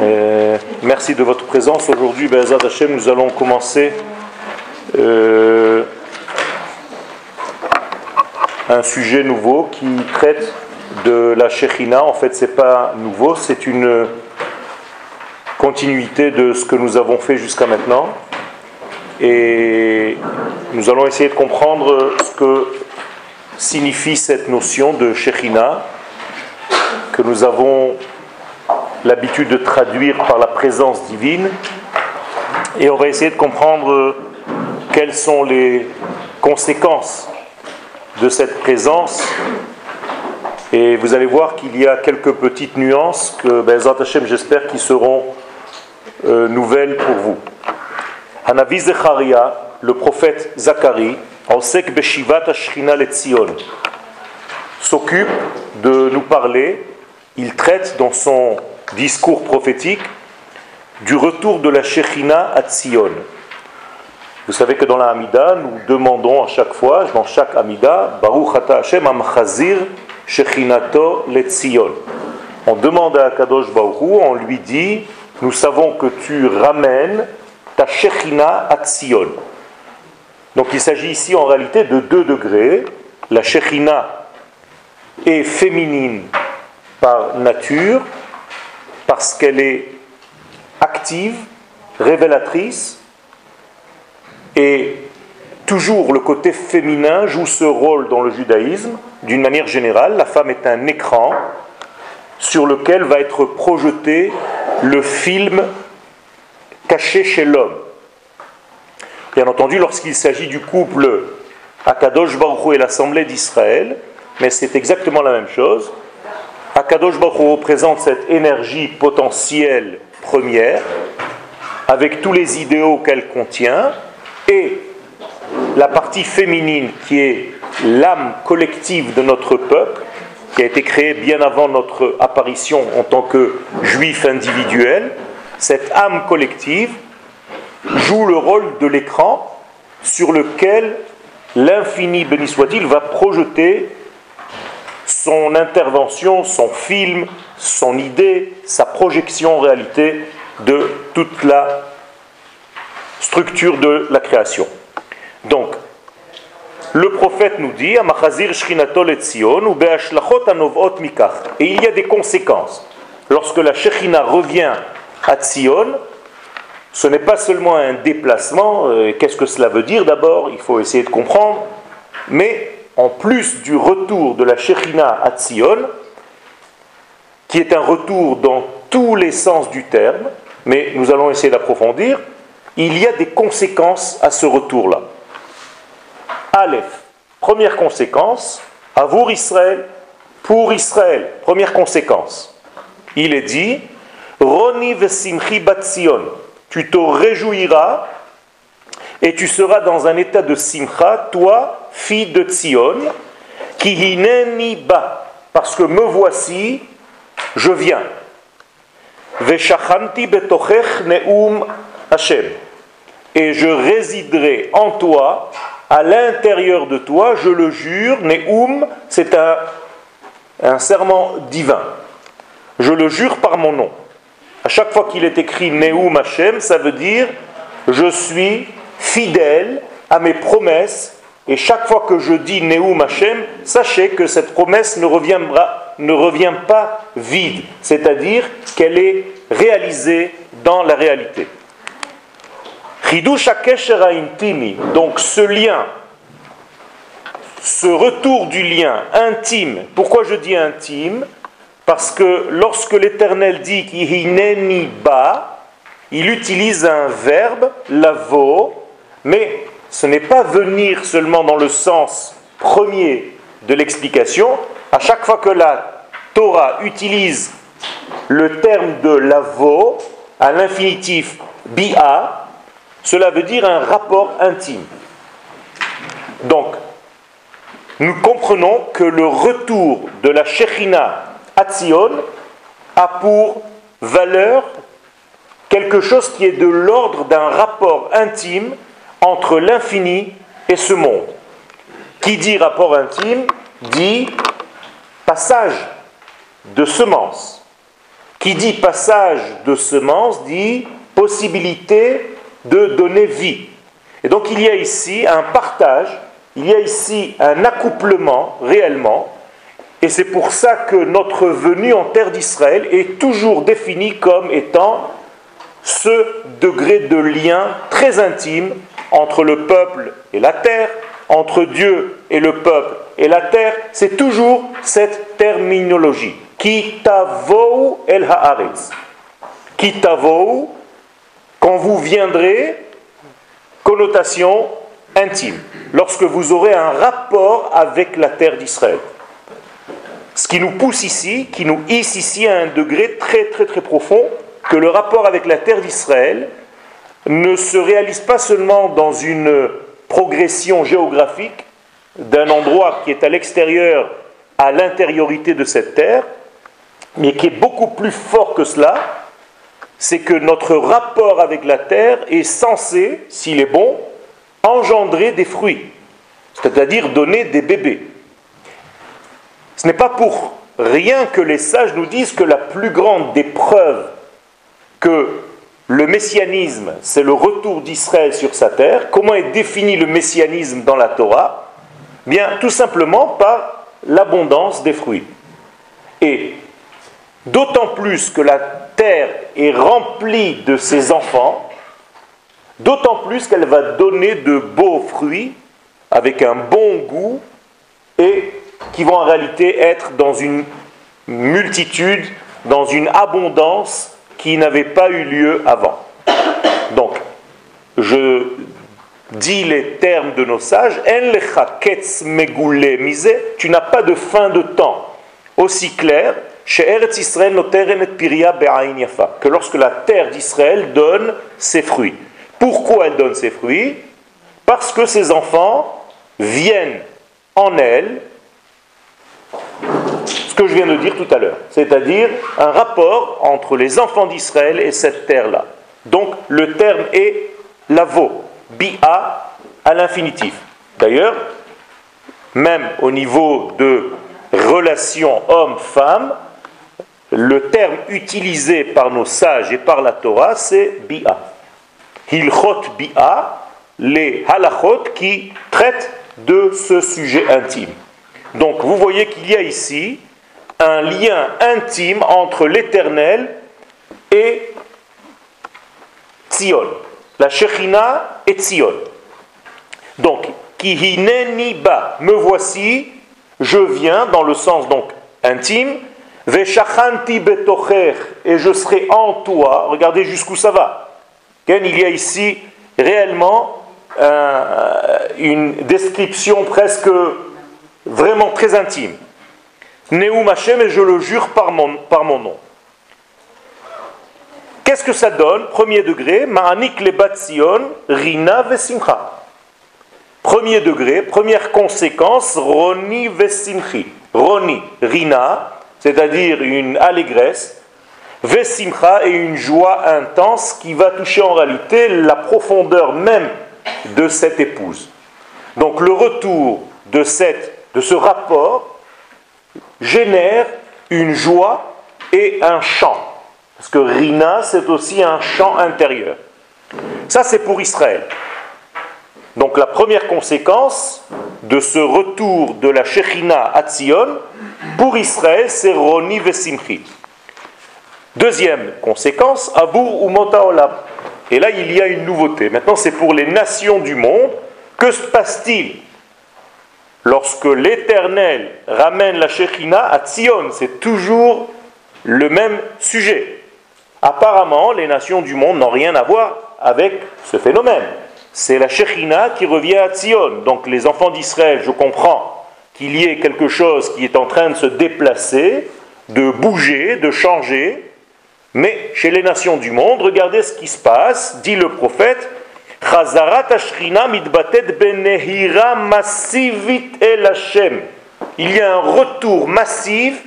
Euh, merci de votre présence. Aujourd'hui, Hashem, nous allons commencer euh, un sujet nouveau qui traite de la Shechina. En fait, c'est pas nouveau, c'est une continuité de ce que nous avons fait jusqu'à maintenant. Et nous allons essayer de comprendre ce que signifie cette notion de Shechina que nous avons l'habitude de traduire par la présence divine. Et on va essayer de comprendre quelles sont les conséquences de cette présence. Et vous allez voir qu'il y a quelques petites nuances que, ben, j'espère, qui seront euh, nouvelles pour vous. Hanavi Zecharia, le prophète Zacharie, Osek Beshivat Ashrina Letzion, s'occupe de nous parler, il traite dans son discours prophétique du retour de la Shechina à Tzion. Vous savez que dans la Hamida, nous demandons à chaque fois, dans chaque Hamida, Baruch Ata Hashem Amchazir Shechinato Letzion. On demande à Kadosh Baruch on lui dit, nous savons que tu ramènes ta Shechina à Tzion. Donc il s'agit ici en réalité de deux degrés. La Shechina est féminine par nature, parce qu'elle est active, révélatrice, et toujours le côté féminin joue ce rôle dans le judaïsme. D'une manière générale, la femme est un écran sur lequel va être projeté le film caché chez l'homme. Bien entendu, lorsqu'il s'agit du couple Akadosh Baruch et l'Assemblée d'Israël, mais c'est exactement la même chose. Akadosh Baruch représente cette énergie potentielle première, avec tous les idéaux qu'elle contient, et la partie féminine qui est l'âme collective de notre peuple, qui a été créée bien avant notre apparition en tant que juif individuel, cette âme collective joue le rôle de l'écran sur lequel l'infini, béni soit-il, va projeter son intervention, son film, son idée, sa projection en réalité de toute la structure de la création. Donc, le prophète nous dit, et il y a des conséquences. Lorsque la Shekhinah revient à Tzion, ce n'est pas seulement un déplacement, euh, qu'est-ce que cela veut dire d'abord, il faut essayer de comprendre, mais en plus du retour de la Shekhinah à Tzion, qui est un retour dans tous les sens du terme, mais nous allons essayer d'approfondir, il y a des conséquences à ce retour-là. Aleph, première conséquence, Avour Israël, pour Israël, première conséquence. Il est dit, Roni vesimchi batzion, tu te réjouiras et tu seras dans un état de simcha, toi, fille de Tzion, qui hineni ba, parce que me voici, je viens. Veshachanti betochech neum Hashem. Et je résiderai en toi, à l'intérieur de toi, je le jure, neum, c'est un, un serment divin. Je le jure par mon nom. À chaque fois qu'il est écrit Neum Hashem, ça veut dire je suis fidèle à mes promesses. Et chaque fois que je dis Neum Hashem, sachez que cette promesse ne, reviendra, ne revient pas vide, c'est-à-dire qu'elle est réalisée dans la réalité. Donc ce lien, ce retour du lien intime, pourquoi je dis intime? Parce que lorsque l'Éternel dit qu'il ba, il utilise un verbe, lavo, mais ce n'est pas venir seulement dans le sens premier de l'explication. À chaque fois que la Torah utilise le terme de lavo à l'infinitif bia, cela veut dire un rapport intime. Donc, nous comprenons que le retour de la Shekhinah Atzion a pour valeur quelque chose qui est de l'ordre d'un rapport intime entre l'infini et ce monde. Qui dit rapport intime dit passage de semence. Qui dit passage de semence dit possibilité de donner vie. Et donc il y a ici un partage, il y a ici un accouplement réellement, et c'est pour ça que notre venue en terre d'Israël est toujours définie comme étant ce degré de lien très intime entre le peuple et la terre, entre Dieu et le peuple et la terre, c'est toujours cette terminologie. Kitavou el haaretz. Kitavou, quand vous viendrez, connotation intime, lorsque vous aurez un rapport avec la terre d'Israël. Ce qui nous pousse ici, qui nous hisse ici à un degré très très très profond, que le rapport avec la terre d'Israël ne se réalise pas seulement dans une progression géographique d'un endroit qui est à l'extérieur à l'intériorité de cette terre, mais qui est beaucoup plus fort que cela, c'est que notre rapport avec la terre est censé, s'il est bon, engendrer des fruits, c'est-à-dire donner des bébés. Ce n'est pas pour rien que les sages nous disent que la plus grande des preuves que le messianisme, c'est le retour d'Israël sur sa terre. Comment est défini le messianisme dans la Torah? Bien, tout simplement par l'abondance des fruits. Et d'autant plus que la terre est remplie de ses enfants, d'autant plus qu'elle va donner de beaux fruits avec un bon goût et qui vont en réalité être dans une multitude, dans une abondance qui n'avait pas eu lieu avant. Donc, je dis les termes de nos sages, tu n'as pas de fin de temps aussi clair que lorsque la terre d'Israël donne ses fruits. Pourquoi elle donne ses fruits? Parce que ses enfants viennent en elle que je viens de dire tout à l'heure, c'est-à-dire un rapport entre les enfants d'Israël et cette terre-là. Donc le terme est lavo, bi-a à l'infinitif. D'ailleurs, même au niveau de relation homme-femme, le terme utilisé par nos sages et par la Torah, c'est bi'a. Hilchot bi'a, les halachot qui traitent de ce sujet intime. Donc vous voyez qu'il y a ici un lien intime entre l'éternel et Tzion. La Shekhinah et Tzion. Donc, Kihineni ba, me voici, je viens dans le sens donc intime, Veshachanti betocher, et je serai en toi. Regardez jusqu'où ça va. Il y a ici réellement euh, une description presque vraiment très intime. Neum Hashem, et je le jure par mon, nom. Qu'est-ce que ça donne? Premier degré, Ma'anik le Sion, Rina Vesimcha. Premier degré, première conséquence, Roni Vesimchi. Roni, Rina, c'est-à-dire une allégresse, Vesimcha et une joie intense qui va toucher en réalité la profondeur même de cette épouse. Donc le retour de, cette, de ce rapport génère une joie et un chant. Parce que Rina, c'est aussi un chant intérieur. Ça, c'est pour Israël. Donc la première conséquence de ce retour de la Shechina à Tzion, pour Israël, c'est Roni Vesimchi. Deuxième conséquence, Abour ou Olam. Et là, il y a une nouveauté. Maintenant, c'est pour les nations du monde. Que se passe-t-il? Lorsque l'Éternel ramène la Shekhina à Tzion, c'est toujours le même sujet. Apparemment, les nations du monde n'ont rien à voir avec ce phénomène. C'est la Shekhina qui revient à Tzion. Donc les enfants d'Israël, je comprends qu'il y ait quelque chose qui est en train de se déplacer, de bouger, de changer. Mais chez les nations du monde, regardez ce qui se passe, dit le prophète, il y a un retour massif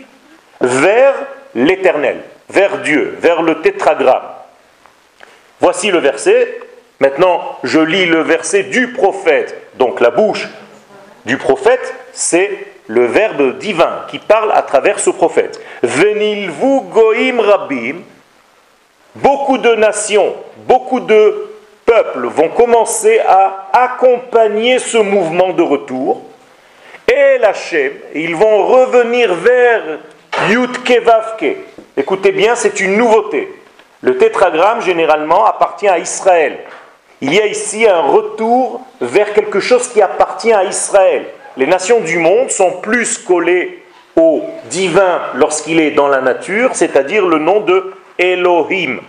vers l'éternel, vers Dieu, vers le tétragramme. Voici le verset. Maintenant, je lis le verset du prophète. Donc la bouche du prophète, c'est le verbe divin qui parle à travers ce prophète. Venilvu goim rabim, beaucoup de nations, beaucoup de peuples vont commencer à accompagner ce mouvement de retour. Et l'Hachem, ils vont revenir vers Yudke Vavke. Écoutez bien, c'est une nouveauté. Le tétragramme, généralement, appartient à Israël. Il y a ici un retour vers quelque chose qui appartient à Israël. Les nations du monde sont plus collées au divin lorsqu'il est dans la nature, c'est-à-dire le nom de Elohim.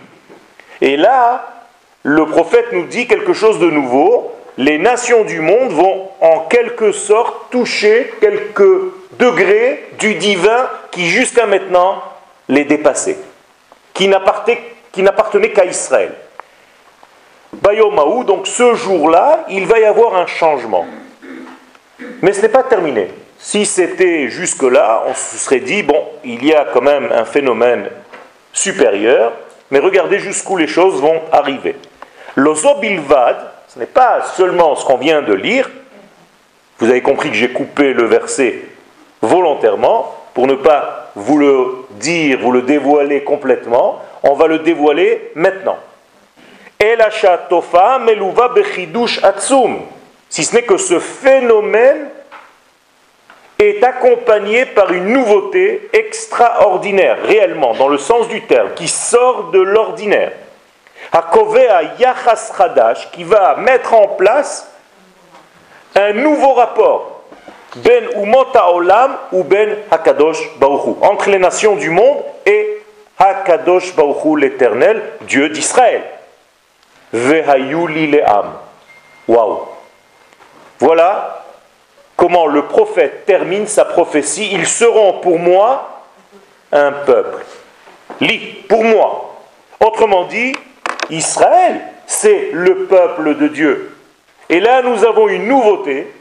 Et là, le prophète nous dit quelque chose de nouveau. Les nations du monde vont en quelque sorte toucher quelques degrés du divin qui jusqu'à maintenant les dépassait, qui n'appartenait qu'à Israël. Bayomaou, donc ce jour-là, il va y avoir un changement. Mais ce n'est pas terminé. Si c'était jusque-là, on se serait dit, bon, il y a quand même un phénomène supérieur, mais regardez jusqu'où les choses vont arriver. L'ozobilvad, ce n'est pas seulement ce qu'on vient de lire, vous avez compris que j'ai coupé le verset volontairement pour ne pas vous le dire, vous le dévoiler complètement, on va le dévoiler maintenant. Si ce n'est que ce phénomène est accompagné par une nouveauté extraordinaire, réellement, dans le sens du terme, qui sort de l'ordinaire. Hakovea Yachas Hadash, qui va mettre en place un nouveau rapport, Ben Umota Olam ou Ben Hakadosh Baruchu, entre les nations du monde et Hakadosh Baruchu, l'éternel, Dieu d'Israël. Vehayuli Le'am. Waouh! Voilà comment le prophète termine sa prophétie. Ils seront pour moi un peuple. Li, pour moi. Autrement dit, Israël, c'est le peuple de Dieu. Et là, nous avons une nouveauté,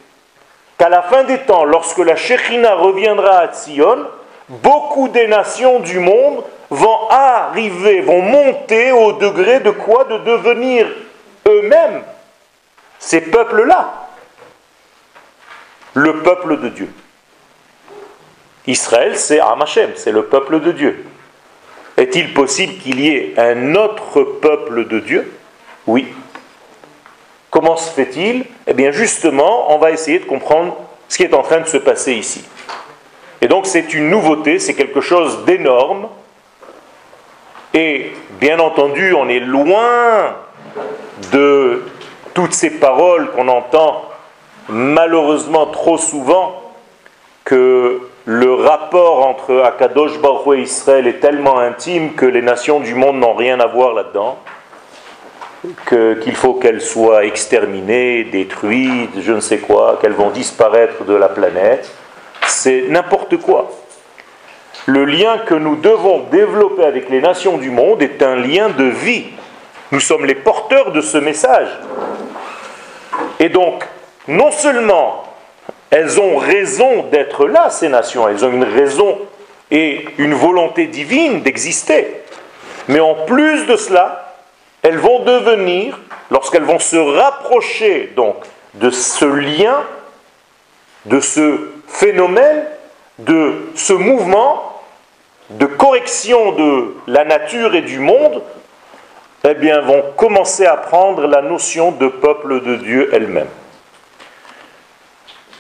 qu'à la fin des temps, lorsque la Shekhina reviendra à Tzion, beaucoup des nations du monde vont arriver, vont monter au degré de quoi De devenir eux-mêmes ces peuples-là le peuple de Dieu. Israël, c'est Amachem, c'est le peuple de Dieu. Est-il possible qu'il y ait un autre peuple de Dieu? Oui. Comment se fait-il? Eh bien justement, on va essayer de comprendre ce qui est en train de se passer ici. Et donc c'est une nouveauté, c'est quelque chose d'énorme. Et bien entendu, on est loin de toutes ces paroles qu'on entend malheureusement trop souvent le rapport entre Akadosh Baruch et Israël est tellement intime que les nations du monde n'ont rien à voir là-dedans, qu'il faut qu'elles soient exterminées, détruites, je ne sais quoi, qu'elles vont disparaître de la planète. C'est n'importe quoi. Le lien que nous devons développer avec les nations du monde est un lien de vie. Nous sommes les porteurs de ce message. Et donc, non seulement elles ont raison d'être là, ces nations, elles ont une raison et une volonté divine d'exister, mais en plus de cela, elles vont devenir, lorsqu'elles vont se rapprocher donc de ce lien, de ce phénomène, de ce mouvement de correction de la nature et du monde, eh bien, vont commencer à prendre la notion de peuple de Dieu elle-même.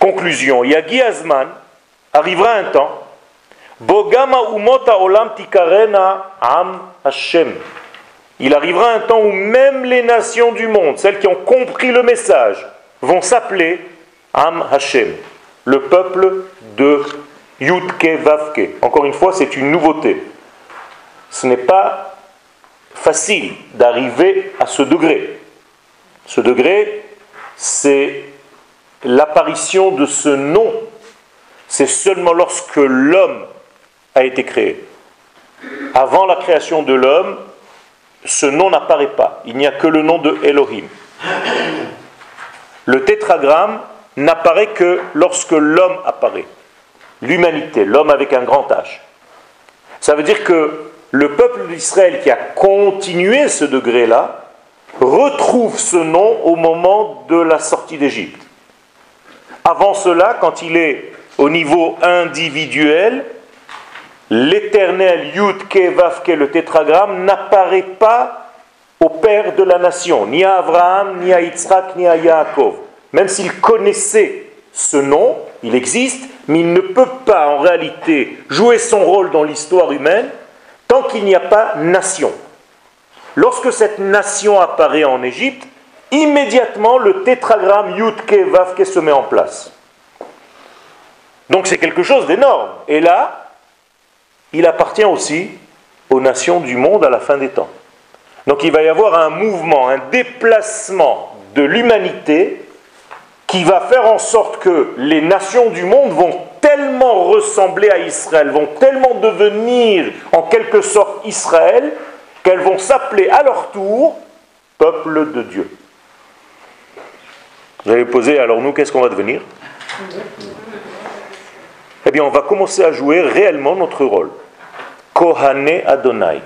Conclusion, Yagi Azman, arrivera un temps, Bogama umota olam tikarena am Hashem. Il arrivera un temps où même les nations du monde, celles qui ont compris le message, vont s'appeler Am Hashem, le peuple de Yudke Vavke. Encore une fois, c'est une nouveauté. Ce n'est pas facile d'arriver à ce degré. Ce degré, c'est l'apparition de ce nom, c'est seulement lorsque l'homme a été créé. Avant la création de l'homme, ce nom n'apparaît pas. Il n'y a que le nom de Elohim. Le tétragramme n'apparaît que lorsque l'homme apparaît. L'humanité, l'homme avec un grand H. Ça veut dire que le peuple d'Israël qui a continué ce degré-là retrouve ce nom au moment de la sortie d'Égypte. Avant cela, quand il est au niveau individuel, l'éternel Yud Ke le tétragramme, n'apparaît pas au père de la nation, ni à Abraham, ni à Yitzhak, ni à Yaakov. Même s'il connaissait ce nom, il existe, mais il ne peut pas en réalité jouer son rôle dans l'histoire humaine tant qu'il n'y a pas nation. Lorsque cette nation apparaît en Égypte, immédiatement le tétragramme Yudke Vavke se met en place. Donc c'est quelque chose d'énorme. Et là, il appartient aussi aux nations du monde à la fin des temps. Donc il va y avoir un mouvement, un déplacement de l'humanité qui va faire en sorte que les nations du monde vont tellement ressembler à Israël, vont tellement devenir en quelque sorte Israël, qu'elles vont s'appeler à leur tour peuple de Dieu. Vous allez poser, alors nous, qu'est-ce qu'on va devenir? Eh bien, on va commencer à jouer réellement notre rôle. Kohane Adonai.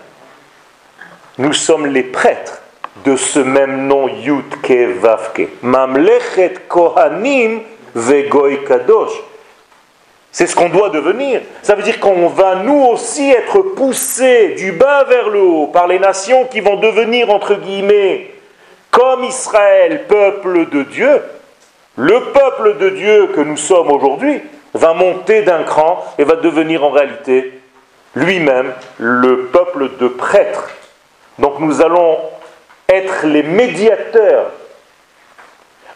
Nous sommes les prêtres de ce même nom Yudke Vavke. Mamlechet Kohanim Vegoy Kadosh. C'est ce qu'on doit devenir. Ça veut dire qu'on va nous aussi être poussés du bas vers le haut par les nations qui vont devenir, entre guillemets, comme Israël, peuple de Dieu. Le peuple de Dieu que nous sommes aujourd'hui va monter d'un cran et va devenir en réalité lui-même le peuple de prêtres. Donc nous allons être les médiateurs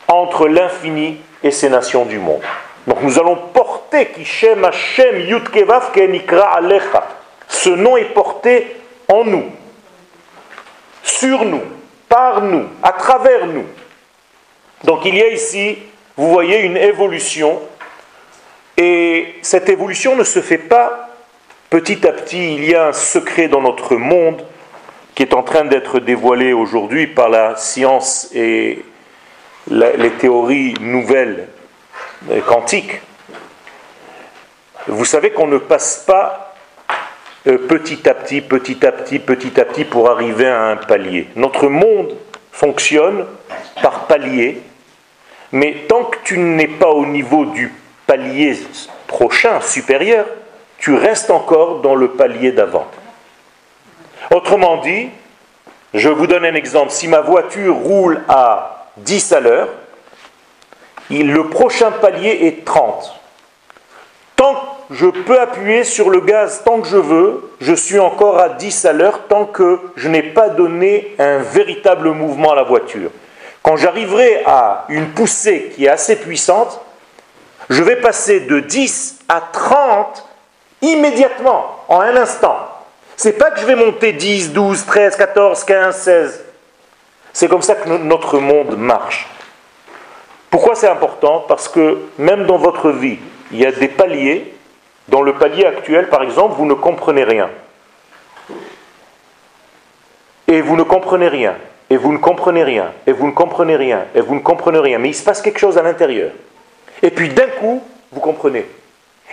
entre l'infini et ces nations du monde. Donc nous allons porter Kishem Hashem Yudkevav Kenikra Alecha. Ce nom est porté en nous, sur nous, par nous, à travers nous. Donc il y a ici, vous voyez, une évolution. Et cette évolution ne se fait pas petit à petit. Il y a un secret dans notre monde qui est en train d'être dévoilé aujourd'hui par la science et les théories nouvelles quantiques. Vous savez qu'on ne passe pas petit à petit, petit à petit, petit à petit pour arriver à un palier. Notre monde fonctionne par palier, mais tant que tu n'es pas au niveau du palier prochain, supérieur, tu restes encore dans le palier d'avant. Autrement dit, je vous donne un exemple. Si ma voiture roule à 10 à l'heure, le prochain palier est 30. Je peux appuyer sur le gaz tant que je veux, je suis encore à 10 à l'heure tant que je n'ai pas donné un véritable mouvement à la voiture. Quand j'arriverai à une poussée qui est assez puissante, je vais passer de 10 à 30 immédiatement, en un instant. C'est pas que je vais monter 10, 12, 13, 14, 15, 16. C'est comme ça que notre monde marche. Pourquoi c'est important? Parce que même dans votre vie, il y a des paliers. Dans le palier actuel, par exemple, vous ne comprenez rien. Et vous ne comprenez rien. Et vous ne comprenez rien. Et vous ne comprenez rien. Et vous ne comprenez rien. Mais il se passe quelque chose à l'intérieur. Et puis d'un coup, vous comprenez.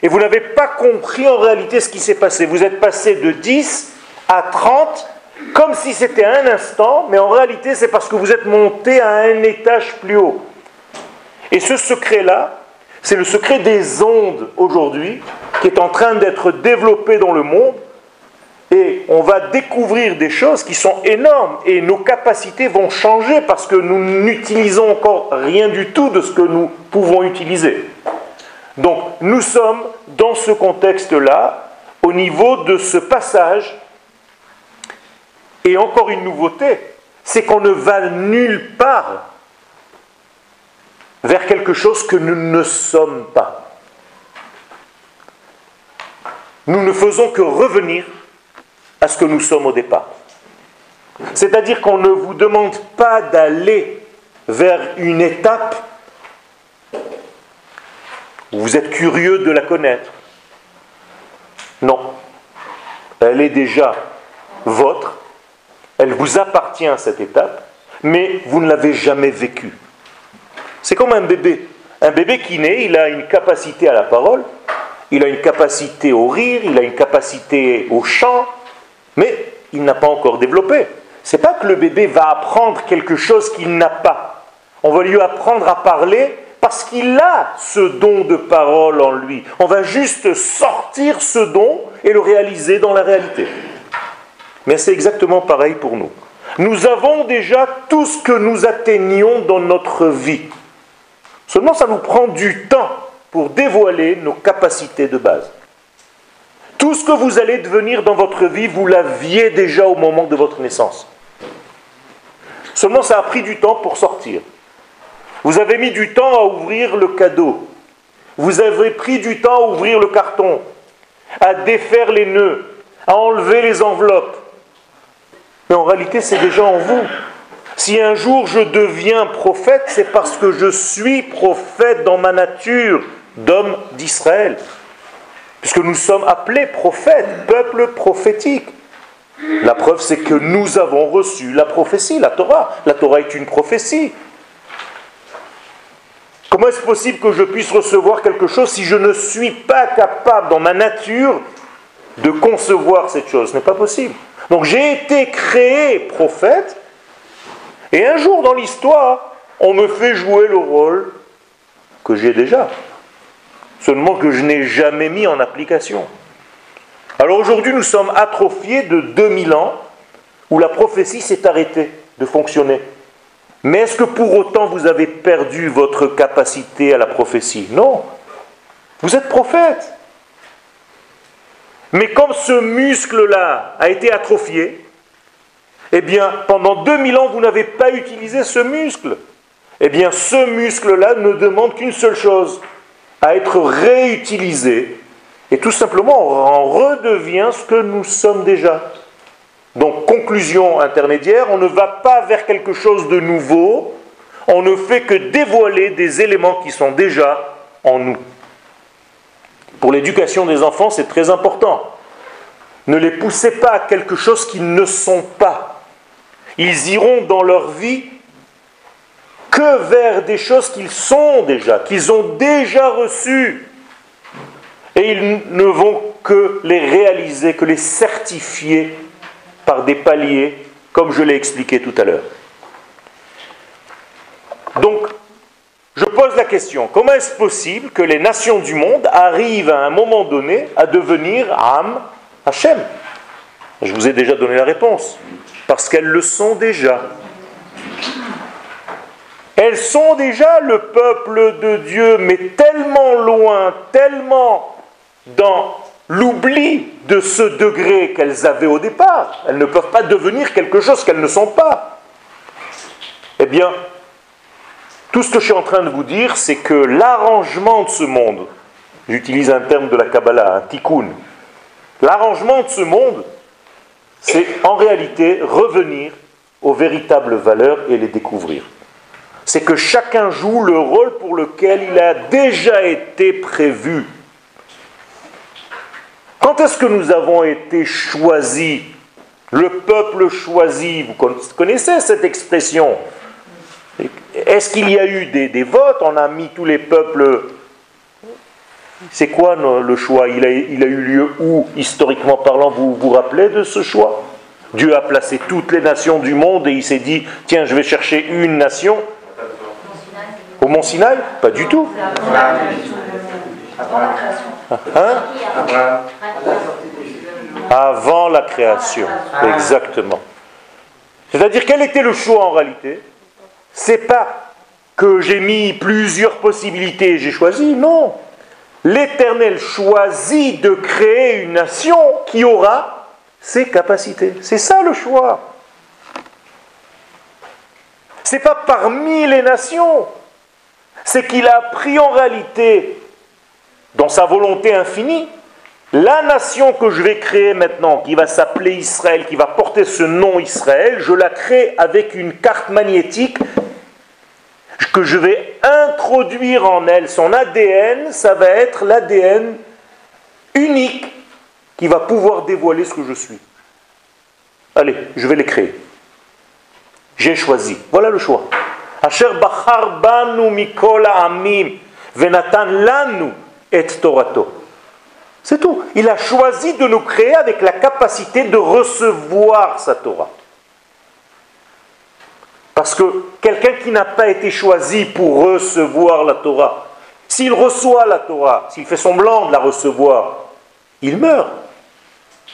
Et vous n'avez pas compris en réalité ce qui s'est passé. Vous êtes passé de 10 à 30 comme si c'était un instant, mais en réalité c'est parce que vous êtes monté à un étage plus haut. Et ce secret-là, c'est le secret des ondes aujourd'hui qui est en train d'être développé dans le monde. Et on va découvrir des choses qui sont énormes et nos capacités vont changer parce que nous n'utilisons encore rien du tout de ce que nous pouvons utiliser. Donc nous sommes dans ce contexte-là, au niveau de ce passage, et encore une nouveauté, c'est qu'on ne va nulle part vers quelque chose que nous ne sommes pas. Nous ne faisons que revenir à ce que nous sommes au départ. C'est-à-dire qu'on ne vous demande pas d'aller vers une étape vous êtes curieux de la connaître. Non. Elle est déjà votre. Elle vous appartient à cette étape, mais vous ne l'avez jamais vécue. C'est comme un bébé. Un bébé qui naît, il a une capacité à la parole, il a une capacité au rire, il a une capacité au chant, mais il n'a pas encore développé. C'est pas que le bébé va apprendre quelque chose qu'il n'a pas. On va lui apprendre à parler parce qu'il a ce don de parole en lui. On va juste sortir ce don et le réaliser dans la réalité. Mais c'est exactement pareil pour nous. Nous avons déjà tout ce que nous atteignons dans notre vie. Seulement, ça nous prend du temps pour dévoiler nos capacités de base. Tout ce que vous allez devenir dans votre vie, vous l'aviez déjà au moment de votre naissance. Seulement, ça a pris du temps pour sortir. Vous avez mis du temps à ouvrir le cadeau. Vous avez pris du temps à ouvrir le carton, à défaire les nœuds, à enlever les enveloppes. Mais en réalité, c'est déjà en vous. Si un jour je deviens prophète, c'est parce que je suis prophète dans ma nature d'homme d'Israël. Puisque nous sommes appelés prophètes, peuple prophétique. La preuve, c'est que nous avons reçu la prophétie, la Torah. La Torah est une prophétie. Comment est-ce possible que je puisse recevoir quelque chose si je ne suis pas capable dans ma nature de concevoir cette chose? Ce n'est pas possible. Donc j'ai été créé prophète, et un jour dans l'histoire, on me fait jouer le rôle que j'ai déjà, seulement que je n'ai jamais mis en application. Alors aujourd'hui, nous sommes atrophiés de 2000 ans où la prophétie s'est arrêtée de fonctionner. Mais est-ce que pour autant vous avez perdu votre capacité à la prophétie? Non. Vous êtes prophète. Mais comme ce muscle-là a été atrophié, eh bien, pendant 2000 ans, vous n'avez pas utilisé ce muscle. Eh bien, ce muscle-là ne demande qu'une seule chose, à être réutilisé. Et tout simplement, on redevient ce que nous sommes déjà. Donc, conclusion intermédiaire, on ne va pas vers quelque chose de nouveau, on ne fait que dévoiler des éléments qui sont déjà en nous. Pour l'éducation des enfants, c'est très important. Ne les poussez pas à quelque chose qu'ils ne sont pas. Ils iront dans leur vie que vers des choses qu'ils sont déjà, qu'ils ont déjà reçues. Et ils ne vont que les réaliser, que les certifier par des paliers, comme je l'ai expliqué tout à l'heure. Donc, je pose la question, comment est-ce possible que les nations du monde arrivent à un moment donné à devenir Am Hachem? Je vous ai déjà donné la réponse. Parce qu'elles le sont déjà. Elles sont déjà le peuple de Dieu, mais tellement loin, tellement dans l'oubli de ce degré qu'elles avaient au départ. Elles ne peuvent pas devenir quelque chose qu'elles ne sont pas. Eh bien, tout ce que je suis en train de vous dire, c'est que l'arrangement de ce monde, j'utilise un terme de la Kabbalah, un tikkun, l'arrangement de ce monde, c'est en réalité revenir aux véritables valeurs et les découvrir. C'est que chacun joue le rôle pour lequel il a déjà été prévu. Quand est-ce que nous avons été choisis? Le peuple choisi, vous connaissez cette expression? Est-ce qu'il y a eu des, votes? On a mis tous les peuples. C'est quoi le choix? Il a, il a, eu lieu où, historiquement parlant? Vous vous rappelez de ce choix? Dieu a placé toutes les nations du monde et il s'est dit tiens, je vais chercher une nation. Au Mont Sinaï? Pas du tout. Avant la création. Hein Avant la création, exactement. C'est-à-dire, quel était le choix en réalité? C'est pas que j'ai mis plusieurs possibilités et j'ai choisi, non. L'Éternel choisit de créer une nation qui aura ses capacités. C'est ça le choix. C'est pas parmi les nations. C'est qu'il a pris en réalité dans sa volonté infinie, la nation que je vais créer maintenant, qui va s'appeler Israël, qui va porter ce nom Israël, je la crée avec une carte magnétique que je vais introduire en elle. Son ADN, ça va être l'ADN unique qui va pouvoir dévoiler ce que je suis. Allez, je vais les créer. J'ai choisi. Voilà le choix. C'est tout. Il a choisi de nous créer avec la capacité de recevoir sa Torah. Parce que quelqu'un qui n'a pas été choisi pour recevoir la Torah, s'il reçoit la Torah, s'il fait semblant de la recevoir, il meurt.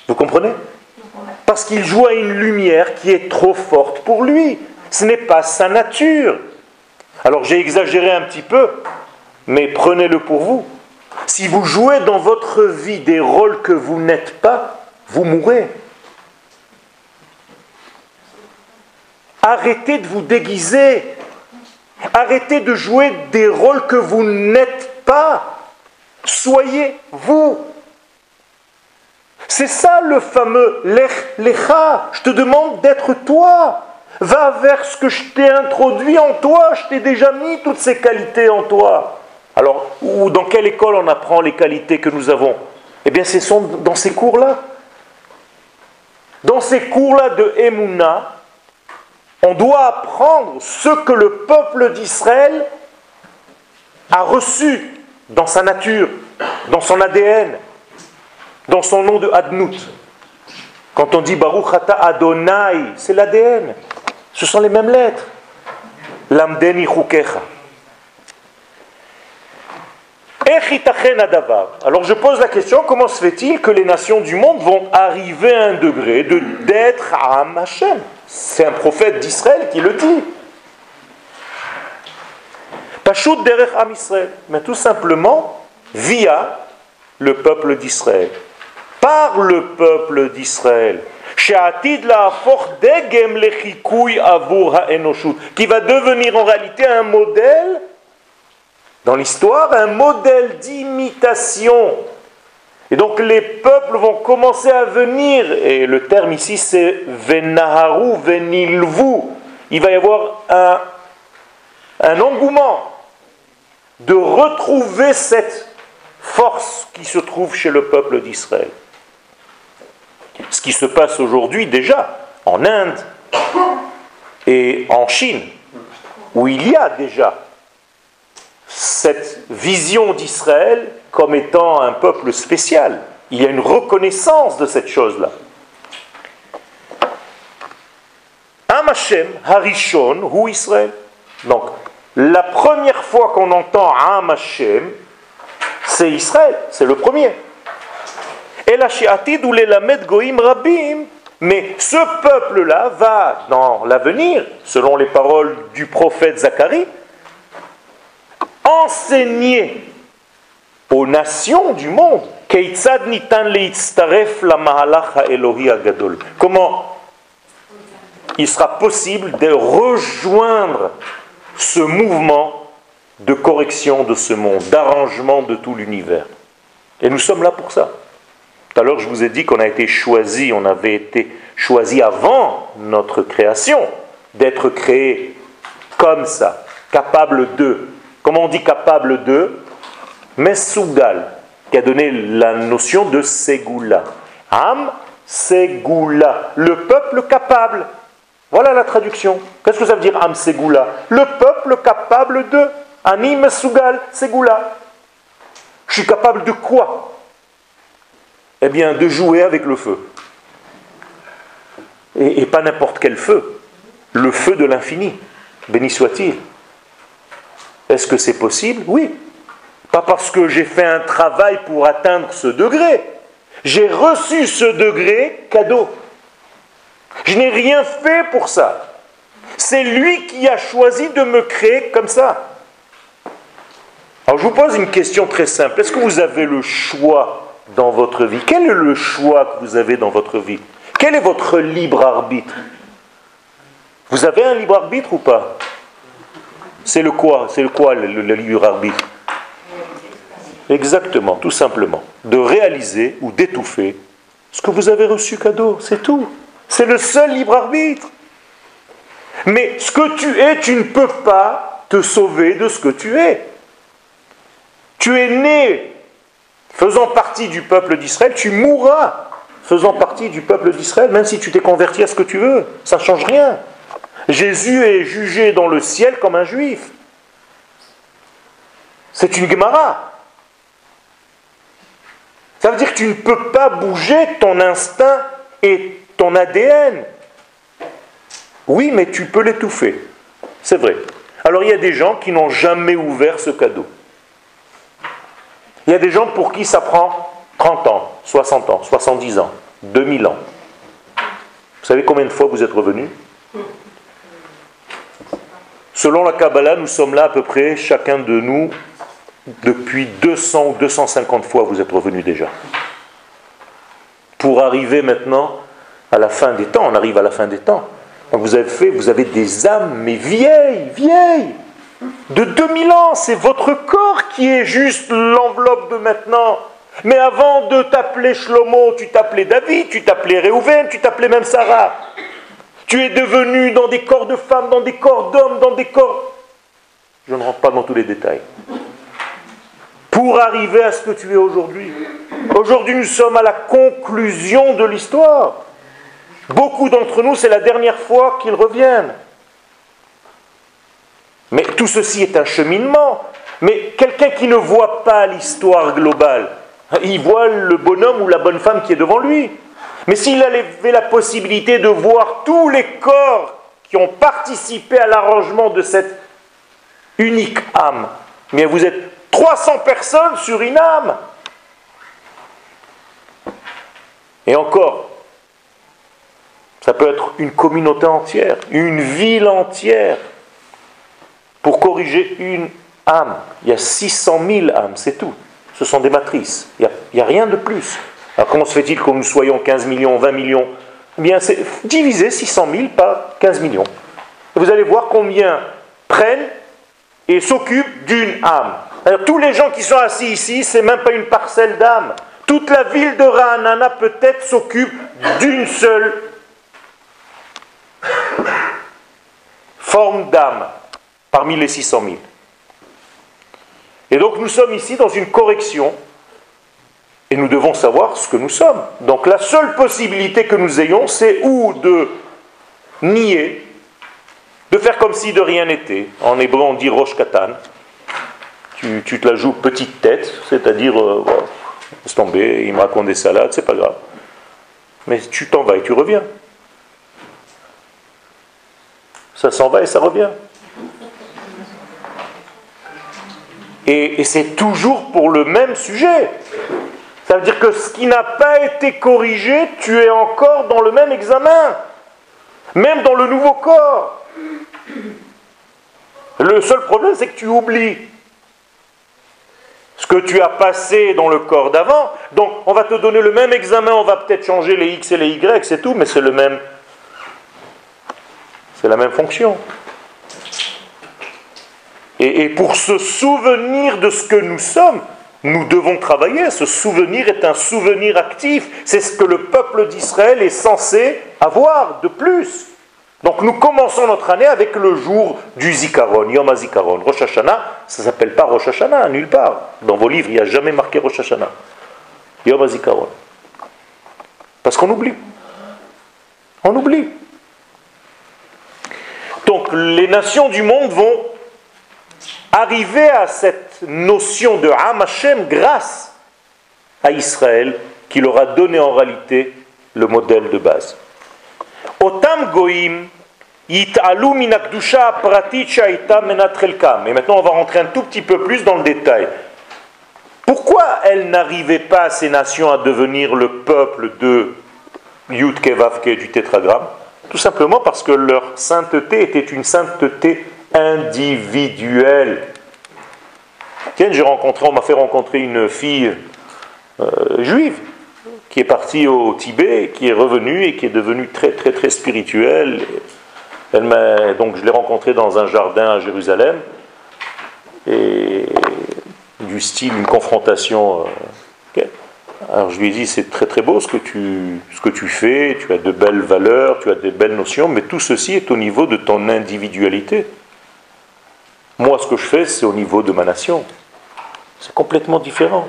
Vous comprenez? Parce qu'il joue à une lumière qui est trop forte pour lui. Ce n'est pas sa nature. Alors j'ai exagéré un petit peu, mais prenez-le pour vous. Si vous jouez dans votre vie des rôles que vous n'êtes pas, vous mourrez. Arrêtez de vous déguiser. Arrêtez de jouer des rôles que vous n'êtes pas. Soyez vous. C'est ça le fameux lech lecha. Je te demande d'être toi. Va vers ce que je t'ai introduit en toi. Je t'ai déjà mis toutes ces qualités en toi. Alors, dans quelle école on apprend les qualités que nous avons? Eh bien, ce sont dans ces cours-là. Dans ces cours-là de Emouna, on doit apprendre ce que le peuple d'Israël a reçu dans sa nature, dans son ADN, dans son nom de Adnout. Quand on dit Baruch Ata Adonai, c'est l'ADN. Ce sont les mêmes lettres. Lamdeni Chukecha. Alors je pose la question, comment se fait-il que les nations du monde vont arriver à un degré de d'être Am Hashem C'est un prophète d'Israël qui le dit. Pashut derech Am Israël, mais tout simplement via le peuple d'Israël. Par le peuple d'Israël. Qui va devenir en réalité un modèle dans l'histoire un modèle d'imitation. Et donc les peuples vont commencer à venir, et le terme ici c'est venaharu, venilvu. Il va y avoir un, un engouement de retrouver cette force qui se trouve chez le peuple d'Israël. Ce qui se passe aujourd'hui déjà en Inde et en Chine, où il y a déjà cette vision d'Israël comme étant un peuple spécial. Il y a une reconnaissance de cette chose-là. Am Hashem, Harishon, ou Israël. Donc, la première fois qu'on entend Am Hashem, c'est Israël, c'est le premier. Et la ou les Goïm Rabim, mais ce peuple-là va, dans l'avenir, selon les paroles du prophète Zacharie, enseigner aux nations du monde comment il sera possible de rejoindre ce mouvement de correction de ce monde, d'arrangement de tout l'univers. Et nous sommes là pour ça. Tout à l'heure, je vous ai dit qu'on a été choisi, on avait été choisi avant notre création, d'être créé comme ça, capable de. Comment on dit capable de? Mesugal, qui a donné la notion de Segula. Am Segula, le peuple capable. Voilà la traduction. Qu'est-ce que ça veut dire Am Segula Le peuple capable de. Anim Sugal Segula. Je suis capable de quoi? Eh bien, de jouer avec le feu. Et pas n'importe quel feu. Le feu de l'infini. Béni soit-il. Est-ce que c'est possible? Oui. Pas parce que j'ai fait un travail pour atteindre ce degré. J'ai reçu ce degré cadeau. Je n'ai rien fait pour ça. C'est lui qui a choisi de me créer comme ça. Alors je vous pose une question très simple. Est-ce que vous avez le choix dans votre vie? Quel est le choix que vous avez dans votre vie? Quel est votre libre arbitre? Vous avez un libre arbitre ou pas? C'est le quoi? C'est le quoi le, libre arbitre? Exactement, tout simplement. De réaliser ou d'étouffer ce que vous avez reçu cadeau, c'est tout. C'est le seul libre arbitre. Mais ce que tu es, tu ne peux pas te sauver de ce que tu es. Tu es né faisant partie du peuple d'Israël, tu mourras faisant partie du peuple d'Israël, même si tu t'es converti à ce que tu veux. Ça ne change rien. Jésus est jugé dans le ciel comme un juif. C'est une Gemara. Ça veut dire que tu ne peux pas bouger ton instinct et ton ADN. Oui, mais tu peux l'étouffer. C'est vrai. Alors il y a des gens qui n'ont jamais ouvert ce cadeau. Il y a des gens pour qui ça prend 30 ans, 60 ans, 70 ans, 2000 ans. Vous savez combien de fois vous êtes revenu Selon la Kabbalah, nous sommes là à peu près, chacun de nous, depuis 200 ou 250 fois, vous êtes revenu déjà. Pour arriver maintenant à la fin des temps, on arrive à la fin des temps. vous avez fait, vous avez des âmes, mais vieilles, vieilles, de 2000 ans. C'est votre corps qui est juste l'enveloppe de maintenant. Mais avant de t'appeler Shlomo, tu t'appelais David, tu t'appelais Réhouven, tu t'appelais même Sarah. Tu es devenu dans des corps de femmes, dans des corps d'hommes, dans des corps... Je ne rentre pas dans tous les détails. Pour arriver à ce que tu es aujourd'hui. Aujourd'hui, nous sommes à la conclusion de l'histoire. Beaucoup d'entre nous, c'est la dernière fois qu'ils reviennent. Mais tout ceci est un cheminement. Mais quelqu'un qui ne voit pas l'histoire globale, il voit le bonhomme ou la bonne femme qui est devant lui. Mais s'il avait la possibilité de voir tous les corps qui ont participé à l'arrangement de cette unique âme, mais vous êtes 300 personnes sur une âme. Et encore, ça peut être une communauté entière, une ville entière, pour corriger une âme. Il y a 600 000 âmes, c'est tout. Ce sont des matrices. Il n'y a, rien de plus. Alors comment se fait-il que nous soyons 15 millions, 20 millions? Eh bien, c'est diviser 600 000 par 15 millions. Et vous allez voir combien prennent et s'occupent d'une âme. Tous les gens qui sont assis ici, c'est même pas une parcelle d'âme. Toute la ville de Ranana peut-être s'occupe d'une seule forme d'âme parmi les 600 000. Et donc nous sommes ici dans une correction et nous devons savoir ce que nous sommes. Donc la seule possibilité que nous ayons, c'est ou de nier, de faire comme si de rien n'était. En hébreu, on dit Rosh Katan. Tu, te la joues petite tête, c'est-à-dire, euh, tomber, il me raconte des salades, c'est pas grave. Mais tu t'en vas et tu reviens. Ça s'en va et ça revient. Et, c'est toujours pour le même sujet. Ça veut dire que ce qui n'a pas été corrigé, tu es encore dans le même examen. Même dans le nouveau corps. Le seul problème, c'est que tu oublies ce que tu as passé dans le corps d'avant. Donc, on va te donner le même examen, on va peut-être changer les X et les Y, c'est tout, mais c'est le même. C'est la même fonction. Et, pour se souvenir de ce que nous sommes, nous devons travailler. Ce souvenir est un souvenir actif. C'est ce que le peuple d'Israël est censé avoir de plus. Donc nous commençons notre année avec le jour du Zikaron, Yom HaZikaron. Rosh Hashanah, ça ne s'appelle pas Rosh Hashanah, nulle part. Dans vos livres, il n'y a jamais marqué Rosh Hashanah. Yom HaZikaron. Parce qu'on oublie. On oublie. Donc les nations du monde vont arriver à cette notion de Ham Hashem grâce à Israël qui leur a donné en réalité le modèle de base. Et maintenant, on va rentrer un tout petit peu plus dans le détail. Pourquoi elles n'arrivaient pas, ces nations, à devenir le peuple de Yud Kevavke du tétragramme? Tout simplement parce que leur sainteté était une sainteté individuelle. Tiens, j'ai rencontré, on m'a fait rencontrer une fille euh, juive qui est partie au Tibet, qui est revenue et qui est devenue très très très m'a, donc je l'ai rencontrée dans un jardin à Jérusalem et du style une confrontation. Euh, Alors je lui ai dit c'est très très beau ce que tu ce que tu fais, tu as de belles valeurs, tu as de belles notions, mais tout ceci est au niveau de ton individualité. Moi, ce que je fais, c'est au niveau de ma nation. C'est complètement différent.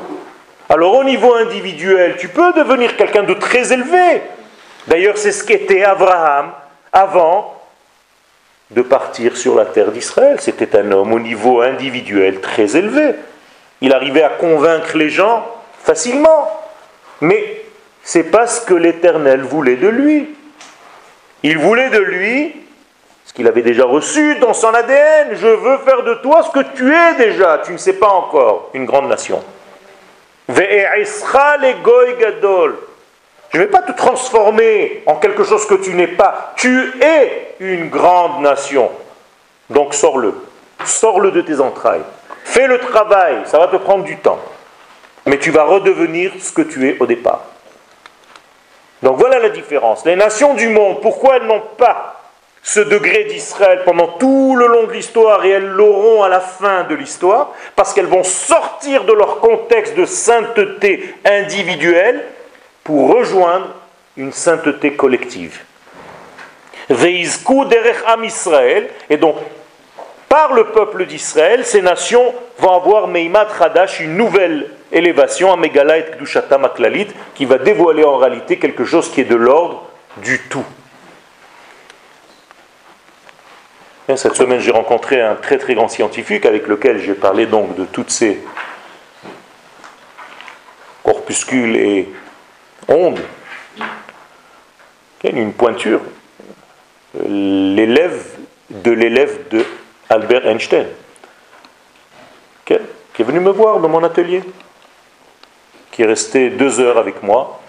Alors au niveau individuel, tu peux devenir quelqu'un de très élevé. D'ailleurs, c'est ce qu'était Abraham avant de partir sur la terre d'Israël. C'était un homme au niveau individuel très élevé. Il arrivait à convaincre les gens facilement. Mais c'est pas ce que l'Éternel voulait de lui. Il voulait de lui ce qu'il avait déjà reçu dans son ADN. Je veux faire de toi ce que tu es déjà, tu ne sais pas encore, une grande nation. Je ne vais pas te transformer en quelque chose que tu n'es pas. Tu es une grande nation. Donc sors-le. Sors-le de tes entrailles. Fais le travail, ça va te prendre du temps. Mais tu vas redevenir ce que tu es au départ. Donc voilà la différence. Les nations du monde, pourquoi elles n'ont pas ce degré d'Israël pendant tout le long de l'histoire et elles l'auront à la fin de l'histoire Parce qu'elles vont sortir de leur contexte de sainteté individuelle pour rejoindre une sainteté collective. Veizku derech am Israël, et donc par le peuple d'Israël, ces nations vont avoir Meimat Hadash, une nouvelle élévation, à Megala et Kdushata Maklalit, qui va dévoiler en réalité quelque chose qui est de l'ordre du tout. Cette semaine, j'ai rencontré un très très grand scientifique avec lequel j'ai parlé donc de toutes ces corpuscules et ondes. Une pointure. L'élève de l'élève de Albert Einstein, qui est venu me voir dans mon atelier, qui est resté deux heures avec moi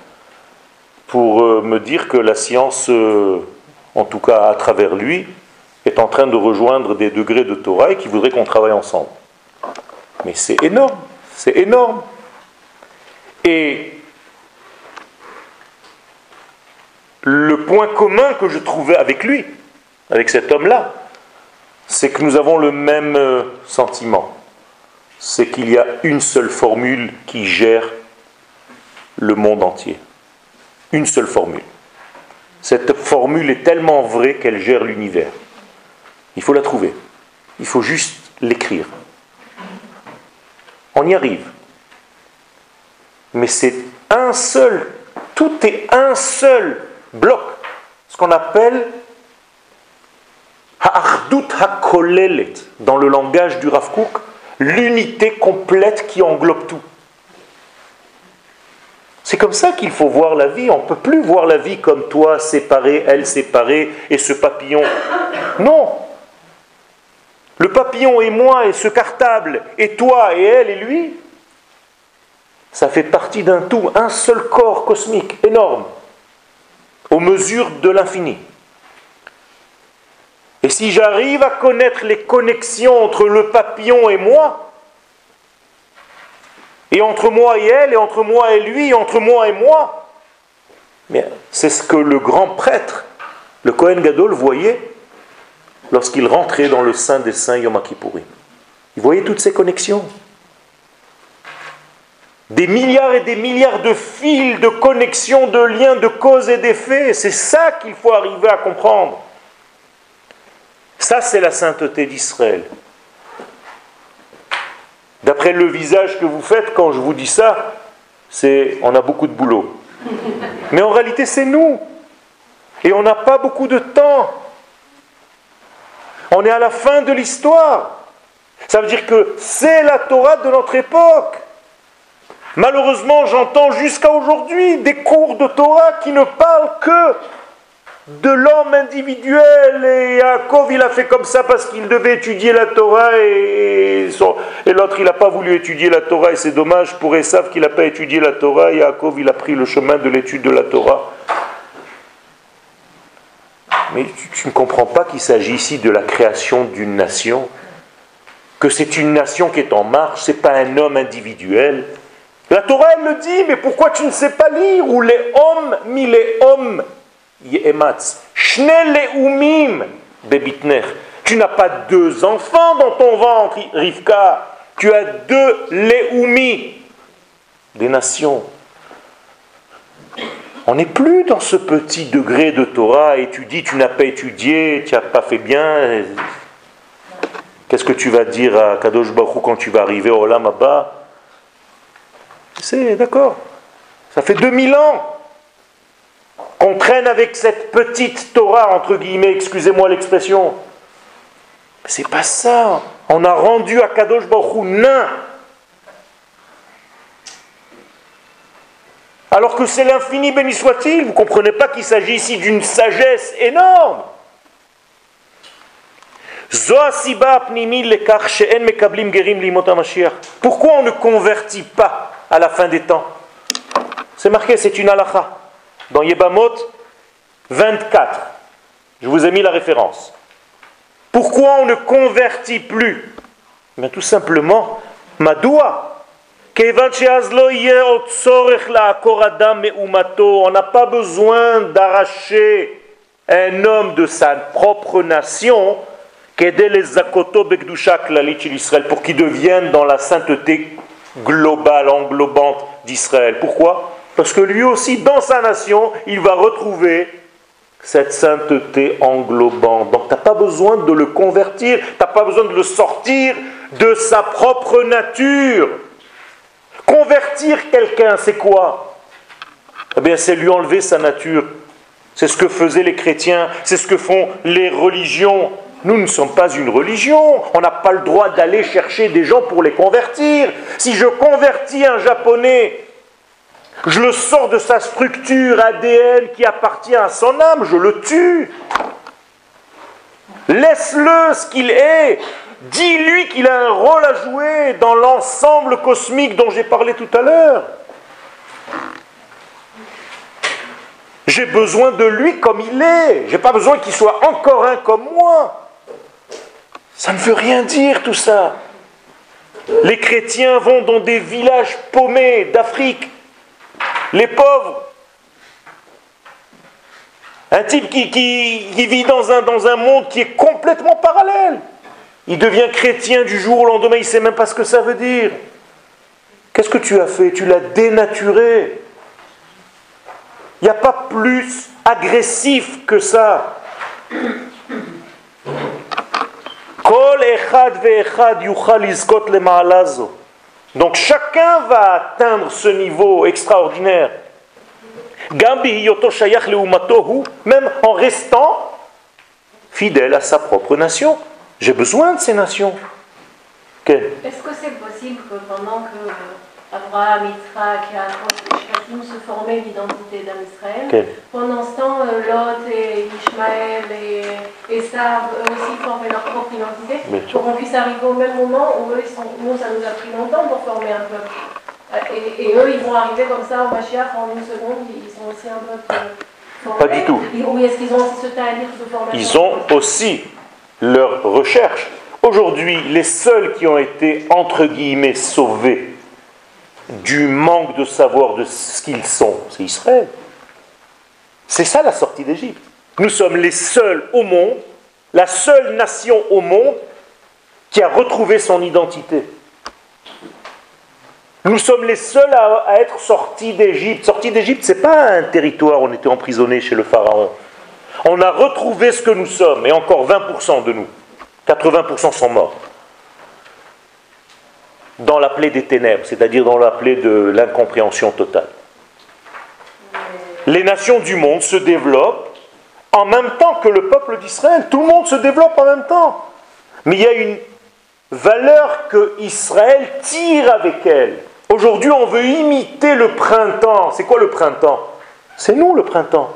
pour euh, me dire que la science, euh, en tout cas à travers lui, est en train de rejoindre des degrés de Torah et qui voudrait qu'on travaille ensemble. Mais c'est énorme, c'est énorme. Et le point commun que je trouvais avec lui, avec cet homme-là, c'est que nous avons le même euh, sentiment. C'est qu'il y a une seule formule qui gère le monde entier. Une seule formule. Cette formule est tellement vraie qu'elle gère l'univers. Il faut la trouver. Il faut juste l'écrire. On y arrive. Mais c'est un seul, tout est un seul bloc. Ce qu'on appelle dans le langage du Rav l'unité complète qui englobe tout. C'est comme ça qu'il faut voir la vie. On ne peut plus voir la vie comme toi séparé, elle séparée et ce papillon. Non. Le papillon et moi et ce cartable et toi et elle et lui, ça fait partie d'un tout, un seul corps cosmique énorme, aux mesures de l'infini. Et si j'arrive à connaître les connexions entre le papillon et moi, et entre moi et elle, et entre moi et lui, et entre moi et moi, c'est ce que le grand prêtre, le Kohen Gadol, voyait lorsqu'il rentrait dans le sein des saints Yom Kippourim. Il voyait toutes ces connexions? Des milliards et des milliards de fils, de connexions, de liens, de causes et d'effets. C'est ça qu'il faut arriver à comprendre. Ça, c'est la sainteté d'Israël. D'après le visage que vous faites quand je vous dis ça, c'est on a beaucoup de boulot. Mais en réalité, c'est nous. Et on n'a pas beaucoup de temps. On est à la fin de l'histoire. Ça veut dire que c'est la Torah de notre époque. Malheureusement, j'entends jusqu'à aujourd'hui des cours de Torah qui ne parlent que de l'homme individuel. Et Yaakov, il a fait comme ça parce qu'il devait étudier la Torah et, l'autre, il n'a pas voulu étudier la Torah. Et c'est dommage pour Esav qu'il n'a pas étudié la Torah. Et Yaakov, il a pris le chemin de l'étude de la Torah. Mais tu, ne comprends pas qu'il s'agit ici de la création d'une nation, que c'est une nation qui est en marche, c'est pas un homme individuel. La Torah, elle le dit, mais pourquoi tu ne sais pas lire? Ou les hommes, mis les hommes tu n'as pas deux enfants dans ton ventre, Rivka. Tu as deux Leumi, des nations. On n'est plus dans ce petit degré de Torah et tu dis tu n'as pas étudié, tu n'as pas fait bien. Qu'est-ce que tu vas dire à Kadosh Baruch quand tu vas arriver au Olam C'est d'accord. Ça fait 2000 ans qu'on traîne avec cette petite Torah, entre guillemets, excusez-moi l'expression. C'est pas ça. On a rendu à Kadosh Baruch nain. Alors que c'est l'infini, béni soit-il. Vous ne comprenez pas qu'il s'agit ici d'une sagesse énorme. Pourquoi on ne convertit pas à la fin des temps? C'est marqué, c'est une halakha. Dans Yebamot 24. Je vous ai mis la référence. Pourquoi on ne convertit plus? Mais Tout simplement, Madoua. On n'a pas besoin d'arracher un homme de sa propre nation pour qu'il devienne dans la sainteté globale, englobante d'Israël. Pourquoi? Parce que lui aussi, dans sa nation, il va retrouver cette sainteté englobante. Donc tu n'as pas besoin de le convertir, tu n'as pas besoin de le sortir de sa propre nature. Convertir quelqu'un, c'est quoi? Eh bien, c'est lui enlever sa nature. C'est ce que faisaient les chrétiens, c'est ce que font les religions. Nous ne sommes pas une religion. On n'a pas le droit d'aller chercher des gens pour les convertir. Si je convertis un japonais, je le sors de sa structure ADN qui appartient à son âme, je le tue. Laisse-le ce qu'il est. Dis-lui qu'il a un rôle à jouer dans l'ensemble cosmique dont j'ai parlé tout à l'heure. J'ai besoin de lui comme il est. Je n'ai pas besoin qu'il soit encore un comme moi. Ça ne veut rien dire tout ça. Les chrétiens vont dans des villages paumés d'Afrique. Les pauvres. Un type qui, vit dans un, dans un monde qui est complètement parallèle. Il devient chrétien du jour au lendemain, il ne sait même pas ce que ça veut dire. Qu'est-ce que tu as fait? Tu l'as dénaturé. Il n'y a pas plus agressif que ça. Donc chacun va atteindre ce niveau extraordinaire. Même en restant fidèle à sa propre nation. J'ai besoin de ces nations. Est-ce que c'est possible que pendant que Abraham, Yitzhak et se formaient l'identité d'un Israël, pendant ce temps, euh, Lot et Ishmaël et Esav aussi formaient leur propre identité, pour qu'on puisse arriver au même moment où eux, ils sont, nous, ça nous a pris longtemps pour former un peuple. Euh, et, eux, ils vont arriver comme ça au Mashiach en une seconde, ils sont aussi un peuple. Formé. Pas du tout. Oui, est-ce qu'ils ont aussi ce talent de former Ils ont aussi leur recherche. Aujourd'hui, les seuls qui ont été, entre guillemets, sauvés du manque de savoir de ce qu'ils sont, c'est Israël. C'est ça la sortie d'Égypte. Nous sommes les seuls au monde, la seule nation au monde qui a retrouvé son identité. Nous sommes les seuls à, être sortis d'Égypte. Sortis d'Égypte, ce n'est pas un territoire où on était emprisonné chez le Pharaon. On a retrouvé ce que nous sommes, et encore 20% de nous. 80% sont morts. Dans la plaie des ténèbres, c'est-à-dire dans la plaie de l'incompréhension totale. Les nations du monde se développent en même temps que le peuple d'Israël. Tout le monde se développe en même temps. Mais il y a une valeur que Israël tire avec elle. Aujourd'hui, on veut imiter le printemps. C'est quoi le printemps? C'est nous le printemps.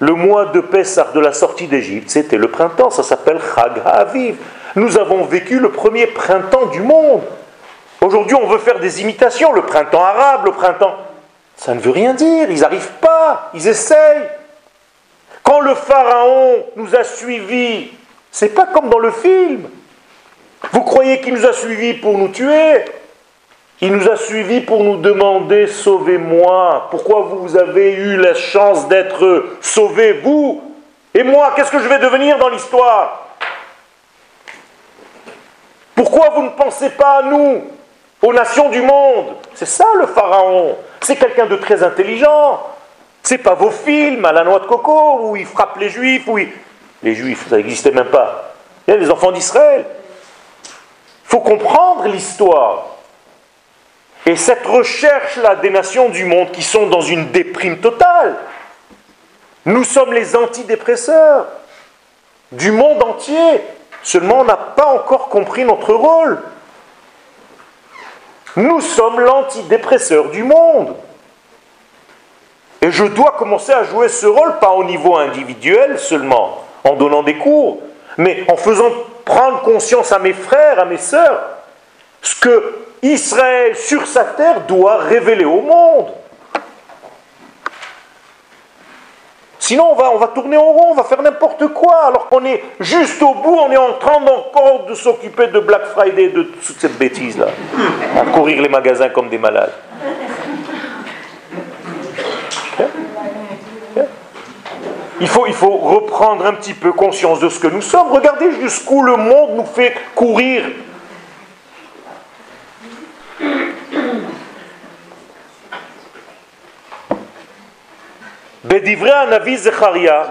Le mois de Pessah, de la sortie d'Égypte, c'était le printemps, ça s'appelle Chag HaAviv. Nous avons vécu le premier printemps du monde. Aujourd'hui, on veut faire des imitations, le printemps arabe, le printemps. Ça ne veut rien dire, ils n'arrivent pas, ils essayent. Quand le pharaon nous a suivis, c'est pas comme dans le film. Vous croyez qu'il nous a suivis pour nous tuer? Il nous a suivis pour nous demander Sauvez-moi. Pourquoi vous avez eu la chance d'être sauvés, vous Et moi, qu'est-ce que je vais devenir dans l'histoire? Pourquoi vous ne pensez pas à nous, aux nations du monde? C'est ça le pharaon. C'est quelqu'un de très intelligent. C'est pas vos films à la noix de coco où il frappe les juifs, où Les juifs, ça n'existait même pas. Il y a les enfants d'Israël. Il faut comprendre l'histoire. Et cette recherche-là des nations du monde qui sont dans une déprime totale, nous sommes les antidépresseurs du monde entier. Seulement, on n'a pas encore compris notre rôle. Nous sommes l'antidépresseur du monde. Et je dois commencer à jouer ce rôle, pas au niveau individuel seulement, en donnant des cours, mais en faisant prendre conscience à mes frères, à mes sœurs, ce que Israël sur sa terre doit révéler au monde. Sinon, on va, on va tourner en rond, on va faire n'importe quoi, alors qu'on est juste au bout, on est en train encore de s'occuper de Black Friday, de toute cette bêtise-là, à courir les magasins comme des malades. Il faut, il faut reprendre un petit peu conscience de ce que nous sommes. Regardez jusqu'où le monde nous fait courir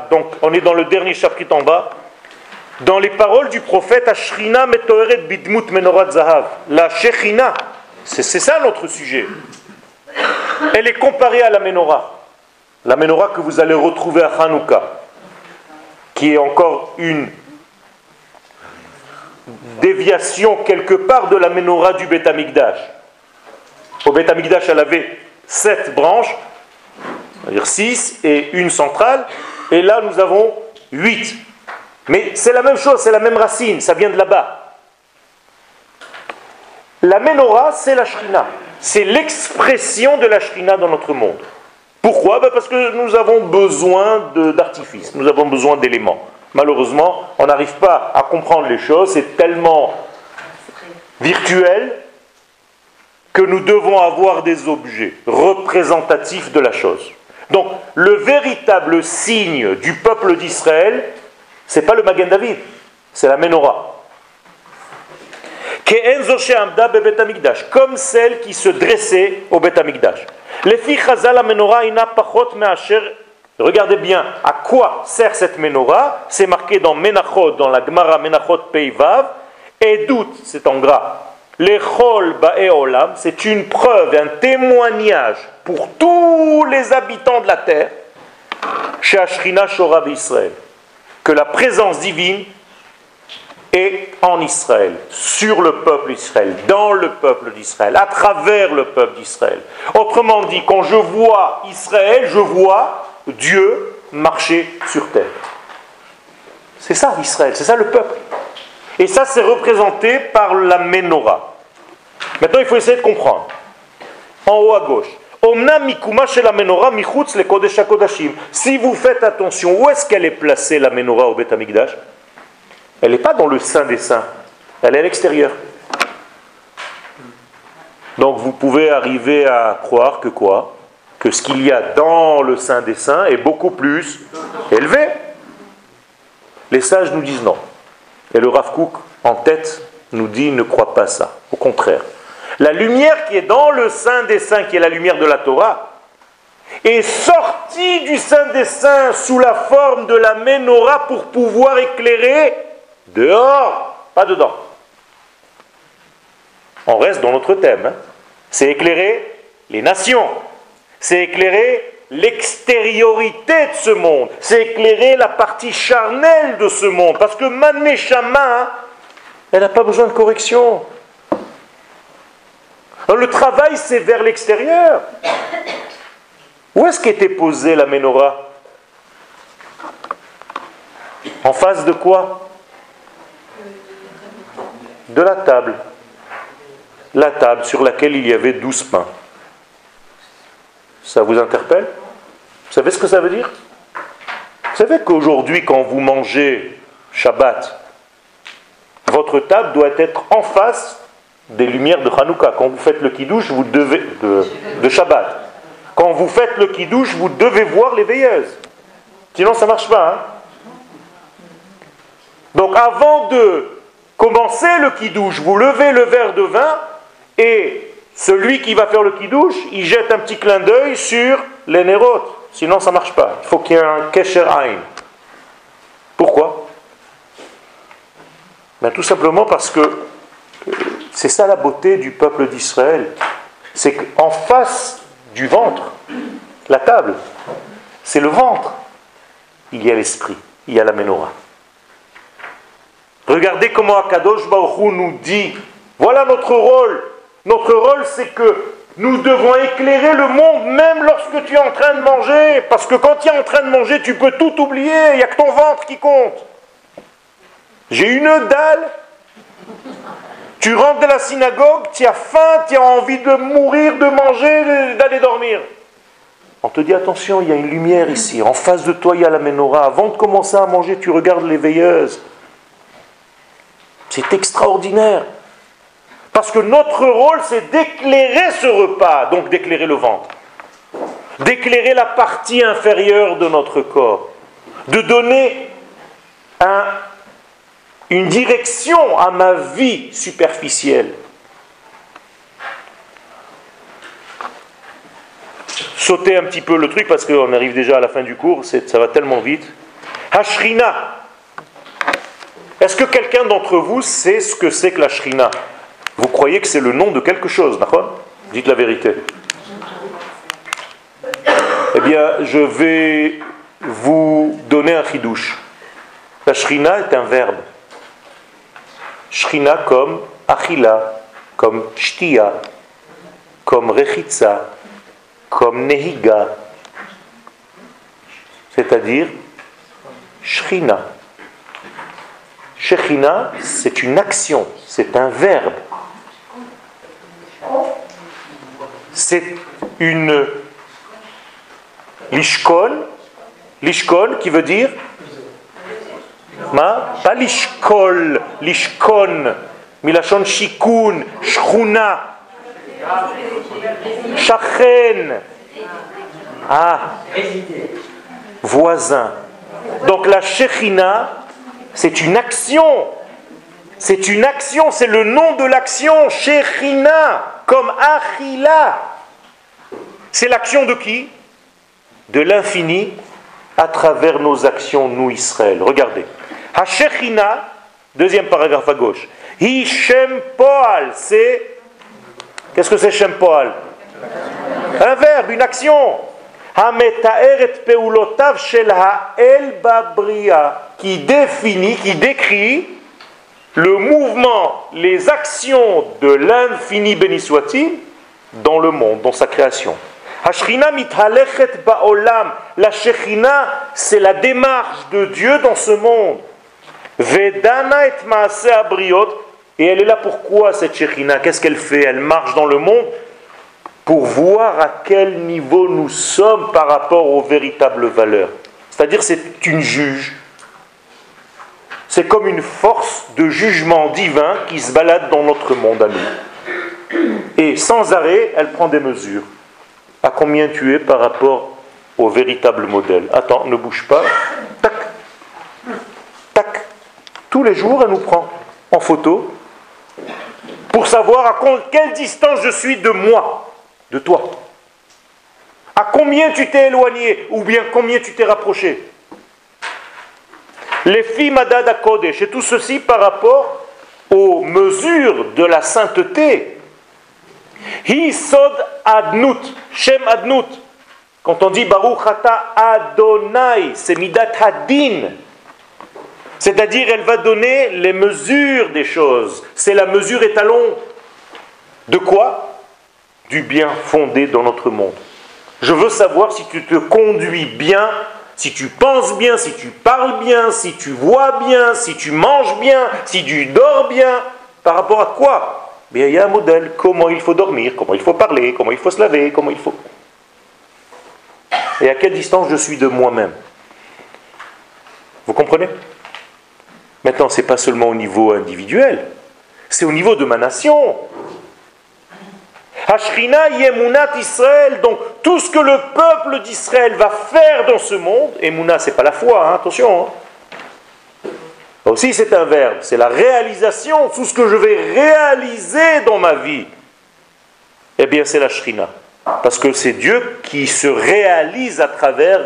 donc on est dans le dernier chapitre en bas, dans les paroles du prophète Ashrina Metoeret Bidmut Menorat Zahav, la Shechina, c'est ça notre sujet. Elle est comparée à la menorah, la menorah que vous allez retrouver à Hanouka, qui est encore une déviation quelque part de la menorah du Beth Amikdash. Au Beth Amikdash, elle avait sept branches, c'est-à-dire 6 et une centrale, et là nous avons 8. Mais c'est la même chose, c'est la même racine, ça vient de là-bas. La menorah, c'est la shrina. C'est l'expression de la shrina dans notre monde. Pourquoi? Ben, Parce que nous avons besoin d'artifices, nous avons besoin d'éléments. Malheureusement, on n'arrive pas à comprendre les choses, c'est tellement virtuel que nous devons avoir des objets représentatifs de la chose. Donc, le véritable signe du peuple d'Israël, c'est pas le Magen David, c'est la menorah. Comme celle qui se dressait au Bet Amikdash. Regardez bien à quoi sert cette menorah? C'est marqué dans Menachot, dans la Gemara Menachot Peivav. Et doute, c'est en gras. L'Echol Ba'eolam, c'est une preuve, un témoignage pour tous les habitants de la terre, chez Ashrina Shorav Israël, que la présence divine est en Israël, sur le peuple d'Israël, dans le peuple d'Israël, à travers le peuple d'Israël. Autrement dit, quand je vois Israël, je vois Dieu marcher sur terre. C'est ça Israël, c'est ça le peuple. Et ça, c'est représenté par la menorah. Maintenant, il faut essayer de comprendre. En haut à gauche. Si vous faites attention, où est-ce qu'elle est placée la menorah au Beth Amikdash Elle n'est pas dans le sein des saints, elle est à l'extérieur. Donc vous pouvez arriver à croire que quoi? Que ce qu'il y a dans le sein des saints est beaucoup plus élevé. Les sages nous disent non. Et le Rav Kook, en tête, nous dit ne crois pas ça. Au contraire. La lumière qui est dans le Saint des Saints, qui est la lumière de la Torah, est sortie du Saint des Saints sous la forme de la menorah pour pouvoir éclairer dehors, pas dedans. On reste dans notre thème. Hein. C'est éclairer les nations. C'est éclairer l'extériorité de ce monde. C'est éclairer la partie charnelle de ce monde. Parce que Manmeshama, elle n'a pas besoin de correction. le travail, c'est vers l'extérieur. Où est-ce qu'était posée la menorah? En face de quoi? De la table. La table sur laquelle il y avait douze pains. Ça vous interpelle? Vous savez ce que ça veut dire? Vous savez qu'aujourd'hui, quand vous mangez Shabbat, votre table doit être en face des lumières de Hanouka. Quand vous faites le kiddush, vous devez de, Shabbat. Quand vous faites le kiddush, vous devez voir les veilleuses. Sinon, ça marche pas. Hein. Donc, avant de commencer le kiddush, vous levez le verre de vin et celui qui va faire le kiddush, il jette un petit clin d'œil sur les nérotes. Sinon, ça ne marche pas. Il faut qu'il y ait un kesher ain. Pourquoi? Ben, Tout simplement parce que euh, c'est ça la beauté du peuple d'Israël. C'est qu'en face du ventre, la table, c'est le ventre. Il y a l'esprit, il y a la menorah. Regardez comment Akadosh Baruch nous dit voilà notre rôle. Notre rôle, c'est que nous devons éclairer le monde même lorsque tu es en train de manger. Parce que quand tu es en train de manger, tu peux tout oublier. Il n'y a que ton ventre qui compte. J'ai une dalle. Tu rentres de la synagogue, tu as faim, tu as envie de mourir, de manger, d'aller dormir. On te dit attention, il y a une lumière ici. En face de toi, il y a la menorah. Avant de commencer à manger, tu regardes les veilleuses. C'est extraordinaire. Parce que notre rôle, c'est d'éclairer ce repas, donc d'éclairer le ventre, d'éclairer la partie inférieure de notre corps, de donner une direction à ma vie superficielle. Sauter un petit peu le truc parce qu'on arrive déjà à la fin du cours, ça va tellement vite. Hashrina. Est-ce que quelqu'un d'entre vous sait ce que c'est que la shrina? Vous croyez que c'est le nom de quelque chose, d'accord Dites la vérité. Eh bien, je vais vous donner un chidouche. La shrina est un verbe. Shrina comme achila, comme shtia, comme rechitza, comme nehiga, c'est-à-dire shrina. Shechina, c'est une action, c'est un verbe. C'est une lishkon, lishkon qui veut dire Ma, pas lishkol, lishkon, milachon shikun, shchuna, shachen. Ah, voisin. Donc la shechina, c'est une action. C'est une action, c'est le nom de l'action. Shechina, comme Achila. C'est l'action de qui? De l'infini à travers nos actions, nous Israël. Regardez. Hashechina, deuxième paragraphe à gauche. Hi Shem Poal, c'est. Qu'est-ce que c'est Shem Poal? Un verbe, une action. Qui définit, qui décrit le mouvement, les actions de l'infini béni soit-il dans le monde, dans sa création. La Shechina, c'est la démarche de Dieu dans ce monde. Vedana et. Et elle est là pourquoi cette Shechina Qu'est-ce qu'elle fait? Elle marche dans le monde pour voir à quel niveau nous sommes par rapport aux véritables valeurs. C'est-à-dire c'est une juge. C'est comme une force de jugement divin qui se balade dans notre monde à nous. Et sans arrêt, elle prend des mesures. À combien tu es par rapport au véritable modèle? Attends, ne bouge pas. Tac. Tac. Tous les jours, elle nous prend en photo pour savoir à quelle distance je suis de moi, de toi. À combien tu t'es éloigné ou bien combien tu t'es rapproché? Les filles Madad Kodesh, et tout ceci par rapport aux mesures de la sainteté. Hi sod adnut, shem adnut. Quand on dit Baruch ata Adonai, c'est midat hadin. C'est-à-dire, elle va donner les mesures des choses. C'est la mesure étalon. De quoi? Du bien fondé dans notre monde. Je veux savoir si tu te conduis bien, si tu penses bien, si tu parles bien, si tu vois bien, si tu manges bien, si tu dors bien. Par rapport à quoi? Bien, il y a un modèle. Comment il faut dormir, comment il faut parler, comment il faut se laver, comment il faut. Et à quelle distance je suis de moi-même Vous comprenez? Maintenant, ce n'est pas seulement au niveau individuel, c'est au niveau de ma nation. Hashrina Yemunat Israël, donc tout ce que le peuple d'Israël va faire dans ce monde, Emuna, c'est pas la foi, hein, attention. Hein. Aussi, c'est un verbe, c'est la réalisation, tout ce que je vais réaliser dans ma vie. Eh bien, c'est la Shrina. Parce que c'est Dieu qui se réalise à travers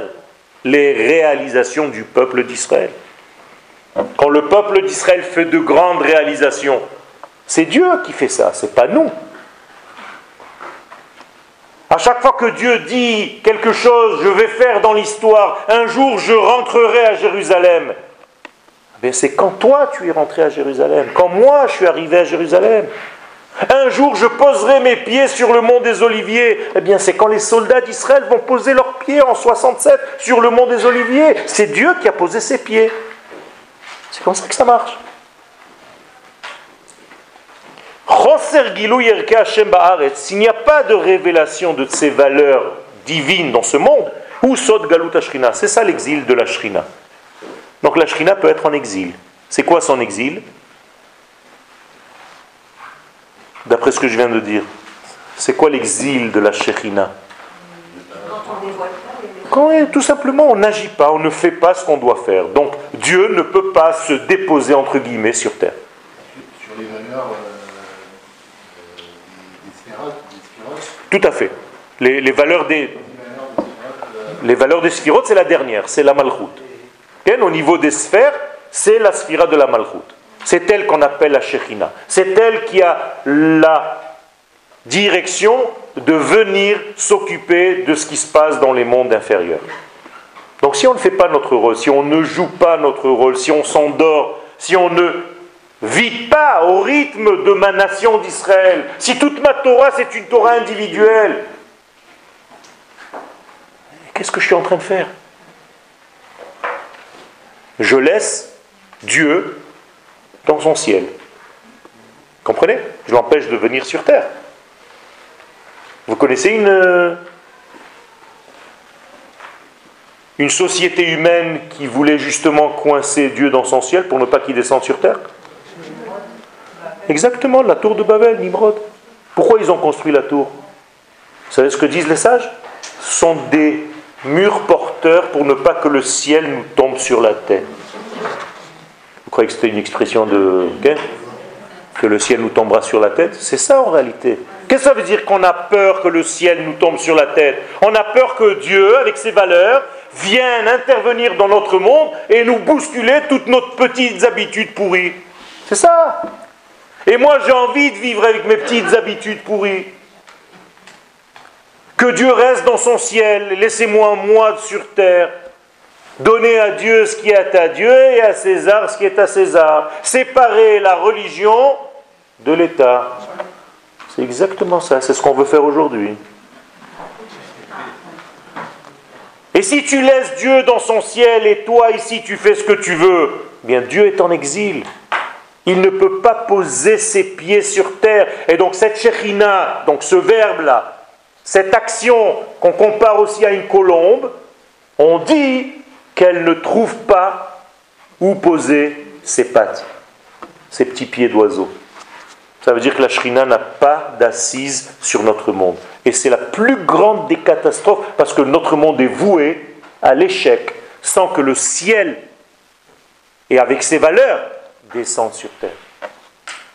les réalisations du peuple d'Israël. Quand le peuple d'Israël fait de grandes réalisations, c'est Dieu qui fait ça, c'est pas nous. À chaque fois que Dieu dit quelque chose, je vais faire dans l'histoire, un jour je rentrerai à Jérusalem. Ben, c'est quand toi tu es rentré à Jérusalem, quand moi je suis arrivé à Jérusalem. Un jour je poserai mes pieds sur le mont des Oliviers. Eh bien c'est quand les soldats d'Israël vont poser leurs pieds en 67 sur le mont des Oliviers. C'est Dieu qui a posé ses pieds. C'est comme ça que ça marche. S'il n'y a pas de révélation de ces valeurs divines dans ce monde, ou Sod Galut C'est ça l'exil de la Shrina. Donc la Shrina peut être en exil. C'est quoi son exil? D'après ce que je viens de dire. C'est quoi l'exil de la Shrina Quand tout simplement on n'agit pas, on ne fait pas ce qu'on doit faire. Donc Dieu ne peut pas se déposer entre guillemets sur terre. Sur les valeurs euh, des, Tout à fait. Les, valeurs des les valeurs des sphirotes, c'est la dernière, c'est la malchoute. Au niveau des sphères, c'est la sphira de la malchoute. C'est elle qu'on appelle la Shekhinah. C'est elle qui a la direction de venir s'occuper de ce qui se passe dans les mondes inférieurs. Donc si on ne fait pas notre rôle, si on ne joue pas notre rôle, si on s'endort, si on ne vit pas au rythme de ma nation d'Israël, si toute ma Torah c'est une Torah individuelle, qu'est-ce que je suis en train de faire? Je laisse Dieu dans son ciel. Comprenez? Je l'empêche de venir sur terre. Vous connaissez une, une société humaine qui voulait justement coincer Dieu dans son ciel pour ne pas qu'il descende sur terre? Exactement, la tour de Babel, Nimrod. Pourquoi ils ont construit la tour? Vous savez ce que disent les sages? Ce sont des murs porteurs pour ne pas que le ciel nous tombe sur la tête. Vous croyez que c'était une expression de... que le ciel nous tombera sur la tête? C'est ça en réalité. Qu'est-ce que ça veut dire qu'on a peur que le ciel nous tombe sur la tête? On a peur que Dieu, avec ses valeurs, vienne intervenir dans notre monde et nous bousculer toutes nos petites habitudes pourries. C'est ça. Et moi, j'ai envie de vivre avec mes petites habitudes pourries. Que Dieu reste dans son ciel, laissez-moi moi sur terre. Donner à Dieu ce qui est à Dieu et à César ce qui est à César. Séparer la religion de l'État. C'est exactement ça, c'est ce qu'on veut faire aujourd'hui. Et si tu laisses Dieu dans son ciel et toi ici tu fais ce que tu veux, eh bien Dieu est en exil. Il ne peut pas poser ses pieds sur terre. Et donc cette shechina, donc ce verbe-là, cette action qu'on compare aussi à une colombe, on dit qu'elle ne trouve pas où poser ses pattes, ses petits pieds d'oiseau. Ça veut dire que la Shrina n'a pas d'assise sur notre monde. Et c'est la plus grande des catastrophes parce que notre monde est voué à l'échec sans que le ciel et avec ses valeurs descendent sur terre.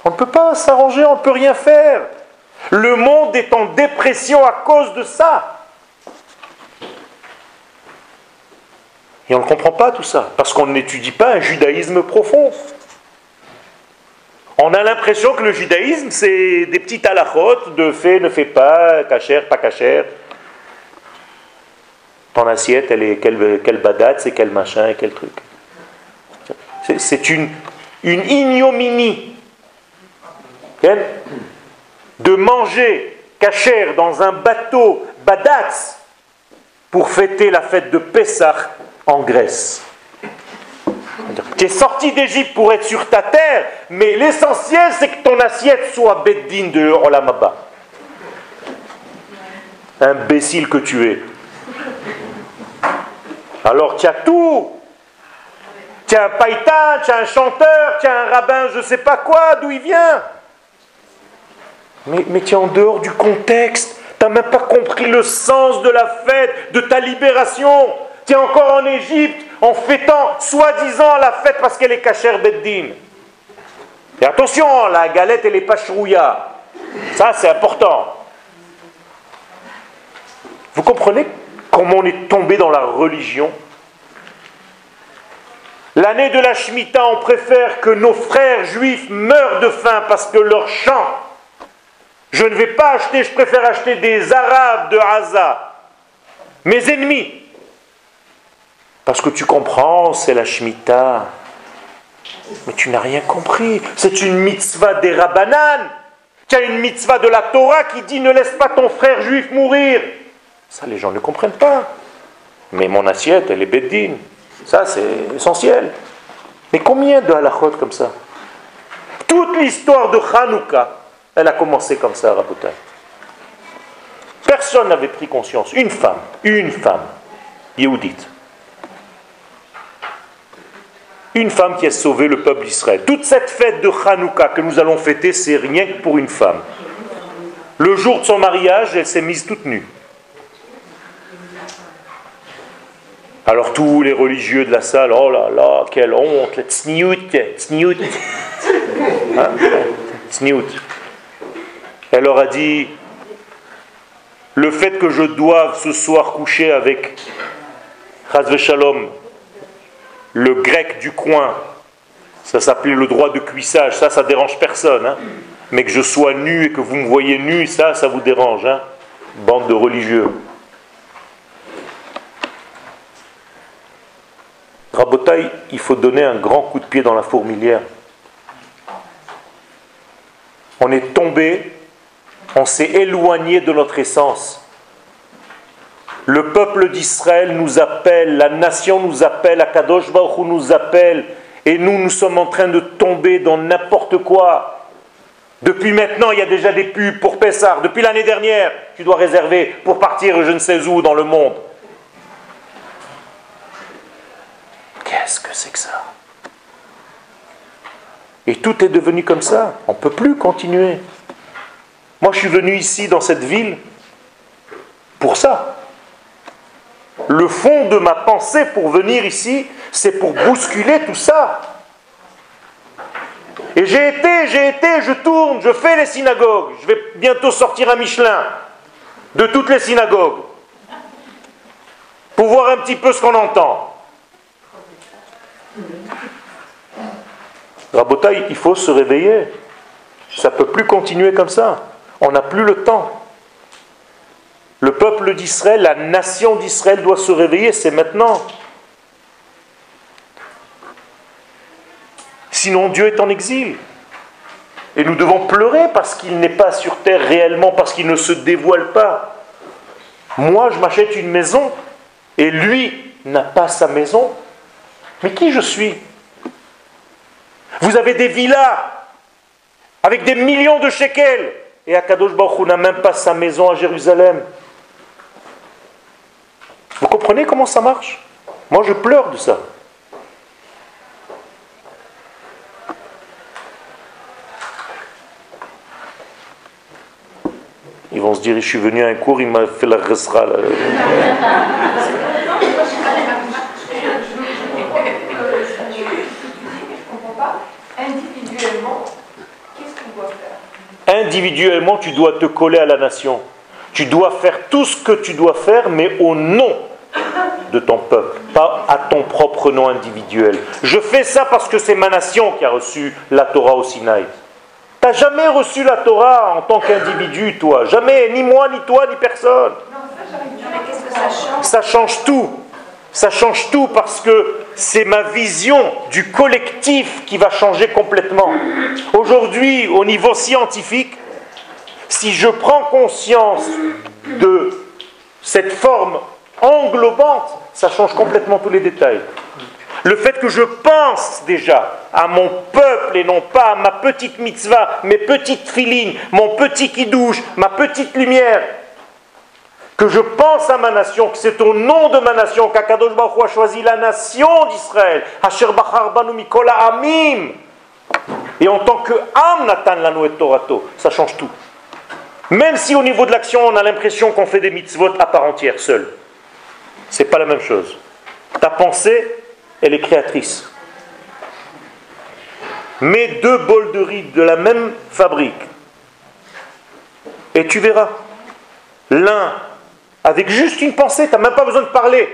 On ne peut pas s'arranger, on ne peut rien faire. Le monde est en dépression à cause de ça. Et on ne comprend pas tout ça, parce qu'on n'étudie pas un judaïsme profond. On a l'impression que le judaïsme, c'est des petites halakhot de fait, ne fait pas, cachère, pas cachère. Ton assiette, elle est quelle, quelle badate, c'est quel machin, quel truc. C'est une, une ignominie de manger cachère dans un bateau badatz pour fêter la fête de Pessah en Grèce. Tu es sorti d'Égypte pour être sur ta terre, mais l'essentiel c'est que ton assiette soit beddine de Olamaba. Imbécile que tu es. Alors tu as tout. Tu as un païtain, tu as un chanteur, tu as un rabbin, je ne sais pas quoi, d'où il vient. Mais, tu es en dehors du contexte. Tu n'as même pas compris le sens de la fête, de ta libération. Tu es encore en Égypte en fêtant soi-disant la fête parce qu'elle est cachère Beddin. Et attention, la galette, elle n'est pas. Ça, c'est important. Vous comprenez comment on est tombé dans la religion? L'année de la Shemitah, on préfère que nos frères juifs meurent de faim parce que leur champ je ne vais pas acheter, je préfère acheter des Arabes de Haza, mes ennemis. Parce que tu comprends, c'est la Shemitah. Mais tu n'as rien compris. C'est une mitzvah des Rabbanan. Tu as une mitzvah de la Torah qui dit ne laisse pas ton frère juif mourir. Ça, les gens ne comprennent pas. Mais mon assiette, elle est beddine. Ça, c'est essentiel. Mais combien de halachot comme ça? Toute l'histoire de Hanouka, Elle a commencé comme ça, Rabotai. Personne n'avait pris conscience. Une femme, une femme, Yehudite. Une femme qui a sauvé le peuple d'Israël. Toute cette fête de Hanouka que nous allons fêter, c'est rien que pour une femme. Le jour de son mariage, elle s'est mise toute nue. Alors tous les religieux de la salle, oh là là, quelle honte, tsniout, tsniout. Hein? Elle leur a dit, le fait que je doive ce soir coucher avec le grec du coin, ça s'appelait le droit de cuissage, ça, ça dérange personne. Hein. Mais que je sois nu et que vous me voyez nu, ça, ça vous dérange. Hein. Bande de religieux. Rabotaille, il faut donner un grand coup de pied dans la fourmilière. On est tombé, on s'est éloigné de notre essence. Le peuple d'Israël nous appelle, la nation nous appelle, Akadosh Baruch nous appelle, et nous, nous sommes en train de tomber dans n'importe quoi. Depuis maintenant, il y a déjà des pubs pour Pessar. Depuis l'année dernière, tu dois réserver pour partir je ne sais où dans le monde. Qu'est-ce que c'est que ça? Et tout est devenu comme ça. On ne peut plus continuer. Moi, je suis venu ici, dans cette ville, pour ça. Le fond de ma pensée pour venir ici, c'est pour bousculer tout ça. Et j'ai été, j'ai été, je tourne, je fais les synagogues. Je vais bientôt sortir un Michelin de toutes les synagogues pour voir un petit peu ce qu'on entend. Rabotaï, il faut se réveiller. Ça ne peut plus continuer comme ça. On n'a plus le temps. Le peuple d'Israël, la nation d'Israël doit se réveiller, c'est maintenant. Sinon Dieu est en exil. Et nous devons pleurer parce qu'il n'est pas sur terre réellement, parce qu'il ne se dévoile pas. Moi, je m'achète une maison et lui n'a pas sa maison. Mais qui je suis? Vous avez des villas avec des millions de shekels. Et Akadosh Baruch n'a même pas sa maison à Jérusalem. Vous comprenez comment ça marche? Moi, je pleure de ça. Ils vont se dire, je suis venu à un cours, il m'a fait la resra. Individuellement, tu dois te coller à la nation. Tu dois faire tout ce que tu dois faire, mais au nom de ton peuple, pas à ton propre nom individuel. Je fais ça parce que c'est ma nation qui a reçu la Torah au Sinaï. Tu n'as jamais reçu la Torah en tant qu'individu, toi. Jamais, ni moi, ni toi, ni personne. ça change tout. Ça change tout parce que c'est ma vision du collectif qui va changer complètement. Aujourd'hui, au niveau scientifique, si je prends conscience de cette forme englobante, ça change complètement tous les détails. Le fait que je pense déjà à mon peuple et non pas à ma petite mitzvah, mes petites filines, mon petit kidouche, ma petite lumière, que je pense à ma nation, que c'est au nom de ma nation qu'Akadosh Baruch a choisi la nation d'Israël. Asher Mikola Amim. Et en tant que Am Natan Torato, ça change tout. Même si au niveau de l'action, on a l'impression qu'on fait des mitzvot à part entière, seul. C'est pas la même chose. Ta pensée, elle est créatrice. Mets deux bols de riz de la même fabrique. Et tu verras. L'un avec juste une pensée, tu n'as même pas besoin de parler.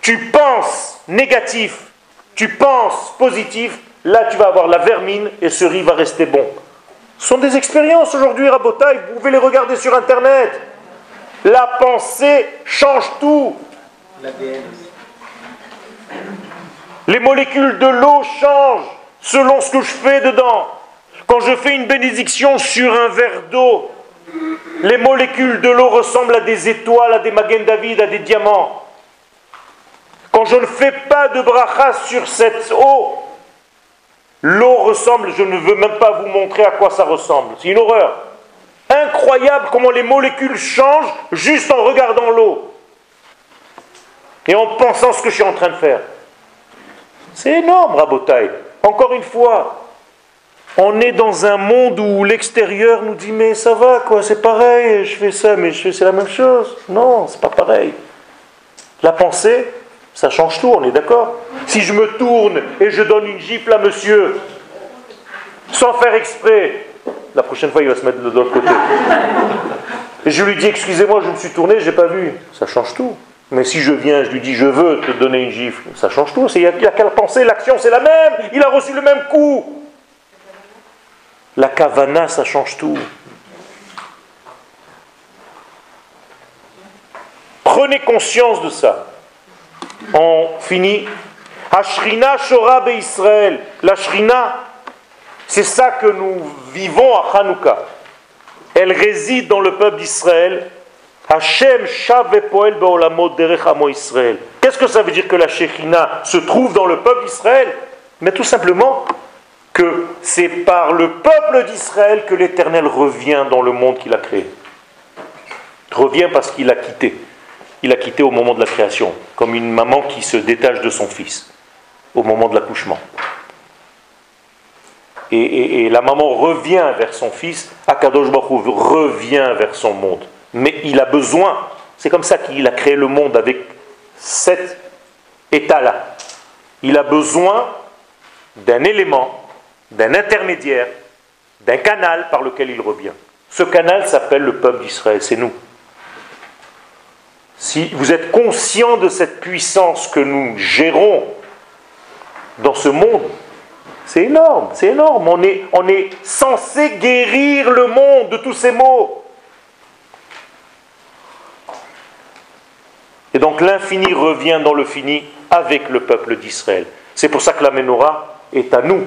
Tu penses négatif, tu penses positif, là tu vas avoir la vermine et ce riz va rester bon. Ce sont des expériences aujourd'hui, Rabotaï, vous pouvez les regarder sur Internet. La pensée change tout. Les molécules de l'eau changent selon ce que je fais dedans. Quand je fais une bénédiction sur un verre d'eau, les molécules de l'eau ressemblent à des étoiles, à des Magen David, à des diamants. Quand je ne fais pas de bracha sur cette eau, L'eau ressemble, je ne veux même pas vous montrer à quoi ça ressemble. C'est une horreur. Incroyable comment les molécules changent juste en regardant l'eau. Et en pensant ce que je suis en train de faire. C'est énorme, Rabotaï. Encore une fois, on est dans un monde où l'extérieur nous dit mais ça va quoi, c'est pareil, je fais ça, mais c'est la même chose. Non, c'est pas pareil. La pensée, ça change tout, on est d'accord Si je me tourne et je donne une gifle à monsieur, sans faire exprès, la prochaine fois il va se mettre de l'autre côté. Et je lui dis excusez-moi, je me suis tourné, j'ai pas vu. Ça change tout. Mais si je viens, je lui dis je veux te donner une gifle, ça change tout. Il n'y a, a qu'à penser, l'action c'est la même. Il a reçu le même coup. La kavana, ça change tout. Prenez conscience de ça. On finit. Ashrina Shora Israël. La Shrina, c'est ça que nous vivons à Hanouka. Elle réside dans le peuple d'Israël. Hashem Poel Israël. Qu'est-ce que ça veut dire que la Shekhina se trouve dans le peuple d'Israël? Mais tout simplement que c'est par le peuple d'Israël que l'Éternel revient dans le monde qu'il a créé. Revient parce qu'il a quitté. Il a quitté au moment de la création, comme une maman qui se détache de son fils au moment de l'accouchement. Et, la maman revient vers son fils, Akadosh Baruch revient vers son monde. Mais il a besoin, c'est comme ça qu'il a créé le monde avec cet état-là. Il a besoin d'un élément, d'un intermédiaire, d'un canal par lequel il revient. Ce canal s'appelle le peuple d'Israël, c'est nous. Si vous êtes conscient de cette puissance que nous gérons dans ce monde, c'est énorme, c'est énorme. On est, on est censé guérir le monde de tous ces maux. Et donc l'infini revient dans le fini avec le peuple d'Israël. C'est pour ça que la menorah est à nous.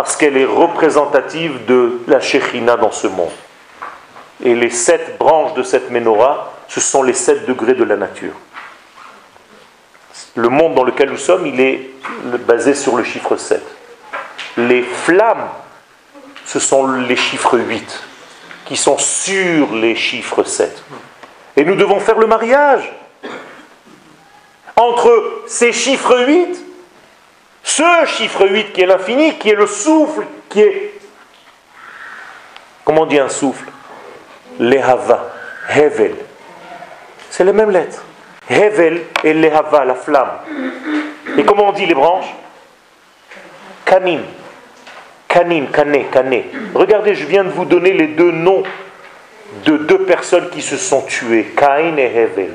Parce qu'elle est représentative de la Shekhina dans ce monde. Et les sept branches de cette menorah, ce sont les sept degrés de la nature le monde dans lequel nous sommes, il est basé sur le chiffre 7. Les flammes, ce sont les chiffres 8, qui sont sur les chiffres 7. Et nous devons faire le mariage entre ces chiffres 8, ce chiffre 8 qui est l'infini, qui est le souffle, qui est... Comment on dit un souffle? Lehava, Hevel. C'est les mêmes lettres. Hevel et Lehava, la flamme. Et comment on dit les branches? Kanim. Kanim, Kané, Kané. Regardez, je viens de vous donner les deux noms de deux personnes qui se sont tuées, Caïn et Hevel.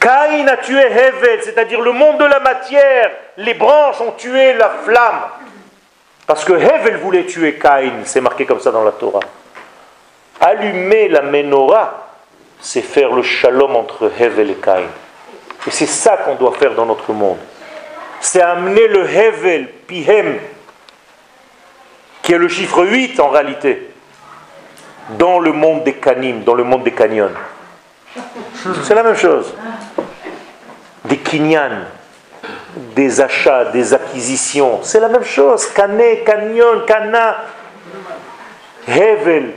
Caïn a tué Hevel, c'est-à-dire le monde de la matière. Les branches ont tué la flamme. Parce que Hevel voulait tuer Caïn, c'est marqué comme ça dans la Torah. Allumer la menorah, c'est faire le shalom entre Hevel et Caïn. Et c'est ça qu'on doit faire dans notre monde. C'est amener le Hevel, Pihem, qui est le chiffre 8 en réalité, dans le monde des canim, dans le monde des canyons. C'est la même chose. Des kinyan, des achats, des acquisitions, c'est la même chose. Kané, canyon, kana, Hevel,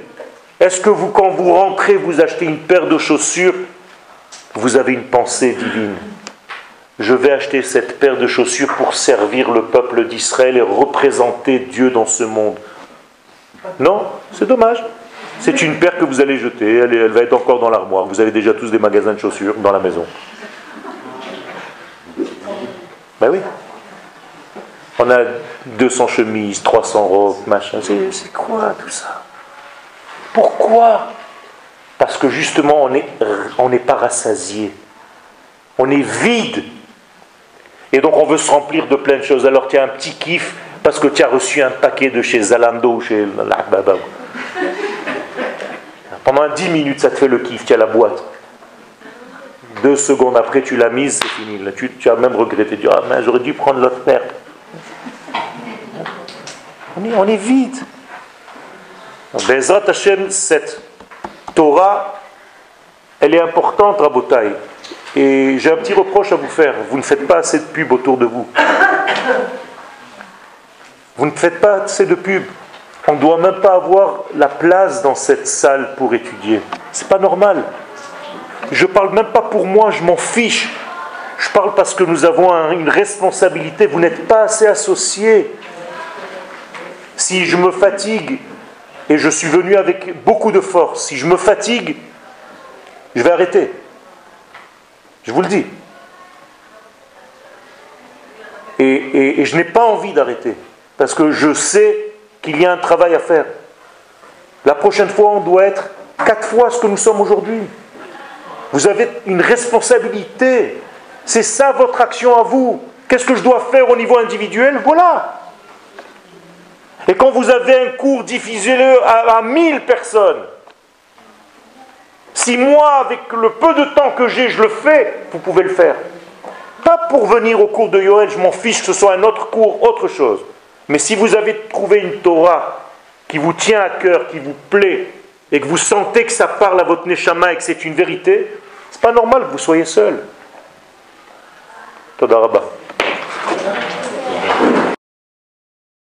est-ce que vous, quand vous rentrez, vous achetez une paire de chaussures, vous avez une pensée divine Je vais acheter cette paire de chaussures pour servir le peuple d'Israël et représenter Dieu dans ce monde. Non, c'est dommage. C'est une paire que vous allez jeter, elle va être encore dans l'armoire. Vous avez déjà tous des magasins de chaussures dans la maison. Ben oui. On a 200 chemises, 300 robes, machin. C'est quoi tout ça? Pourquoi? Parce que justement, on n'est on pas rassasié. On est vide. Et donc, on veut se remplir de plein de choses. Alors, tu as un petit kiff parce que tu as reçu un paquet de chez Zalando ou chez Pendant 10 minutes, ça te fait le kiff. Tu as la boîte. Deux secondes après, tu l'as mise, c'est fini. tu, as même regretté. Tu dis, ah, j'aurais dû prendre l'autre paire. On est, on est vide. Bezrat Hashem, cette Torah, elle est importante, Rabotai. Et j'ai un petit reproche à vous faire. Vous ne faites pas assez de pub autour de vous. Vous ne faites pas assez de pub. On ne doit même pas avoir la place dans cette salle pour étudier. C'est pas normal. Je parle même pas pour moi, je m'en fiche. Je parle parce que nous avons une responsabilité. Vous n'êtes pas assez associés. Si je me fatigue, et je suis venu avec beaucoup de force, si je me fatigue, je vais arrêter. Je vous le dis. Et, et je n'ai pas envie d'arrêter, parce que je sais qu'il y a un travail à faire. La prochaine fois, on doit être quatre fois ce que nous sommes aujourd'hui. Vous avez une responsabilité. C'est ça votre action à vous. Qu'est-ce que je dois faire au niveau individuel? Voilà. Et quand vous avez un cours, diffusez-le à, à 1000 personnes. Si moi, avec le peu de temps que j'ai, je le fais, vous pouvez le faire. Pas pour venir au cours de Yoel, je m'en fiche que ce soit un autre cours, autre chose. Mais si vous avez trouvé une Torah qui vous tient à cœur, qui vous plaît, et que vous sentez que ça parle à votre Neshama et que c'est une vérité, pas normal que vous soyez seul. Todaraba.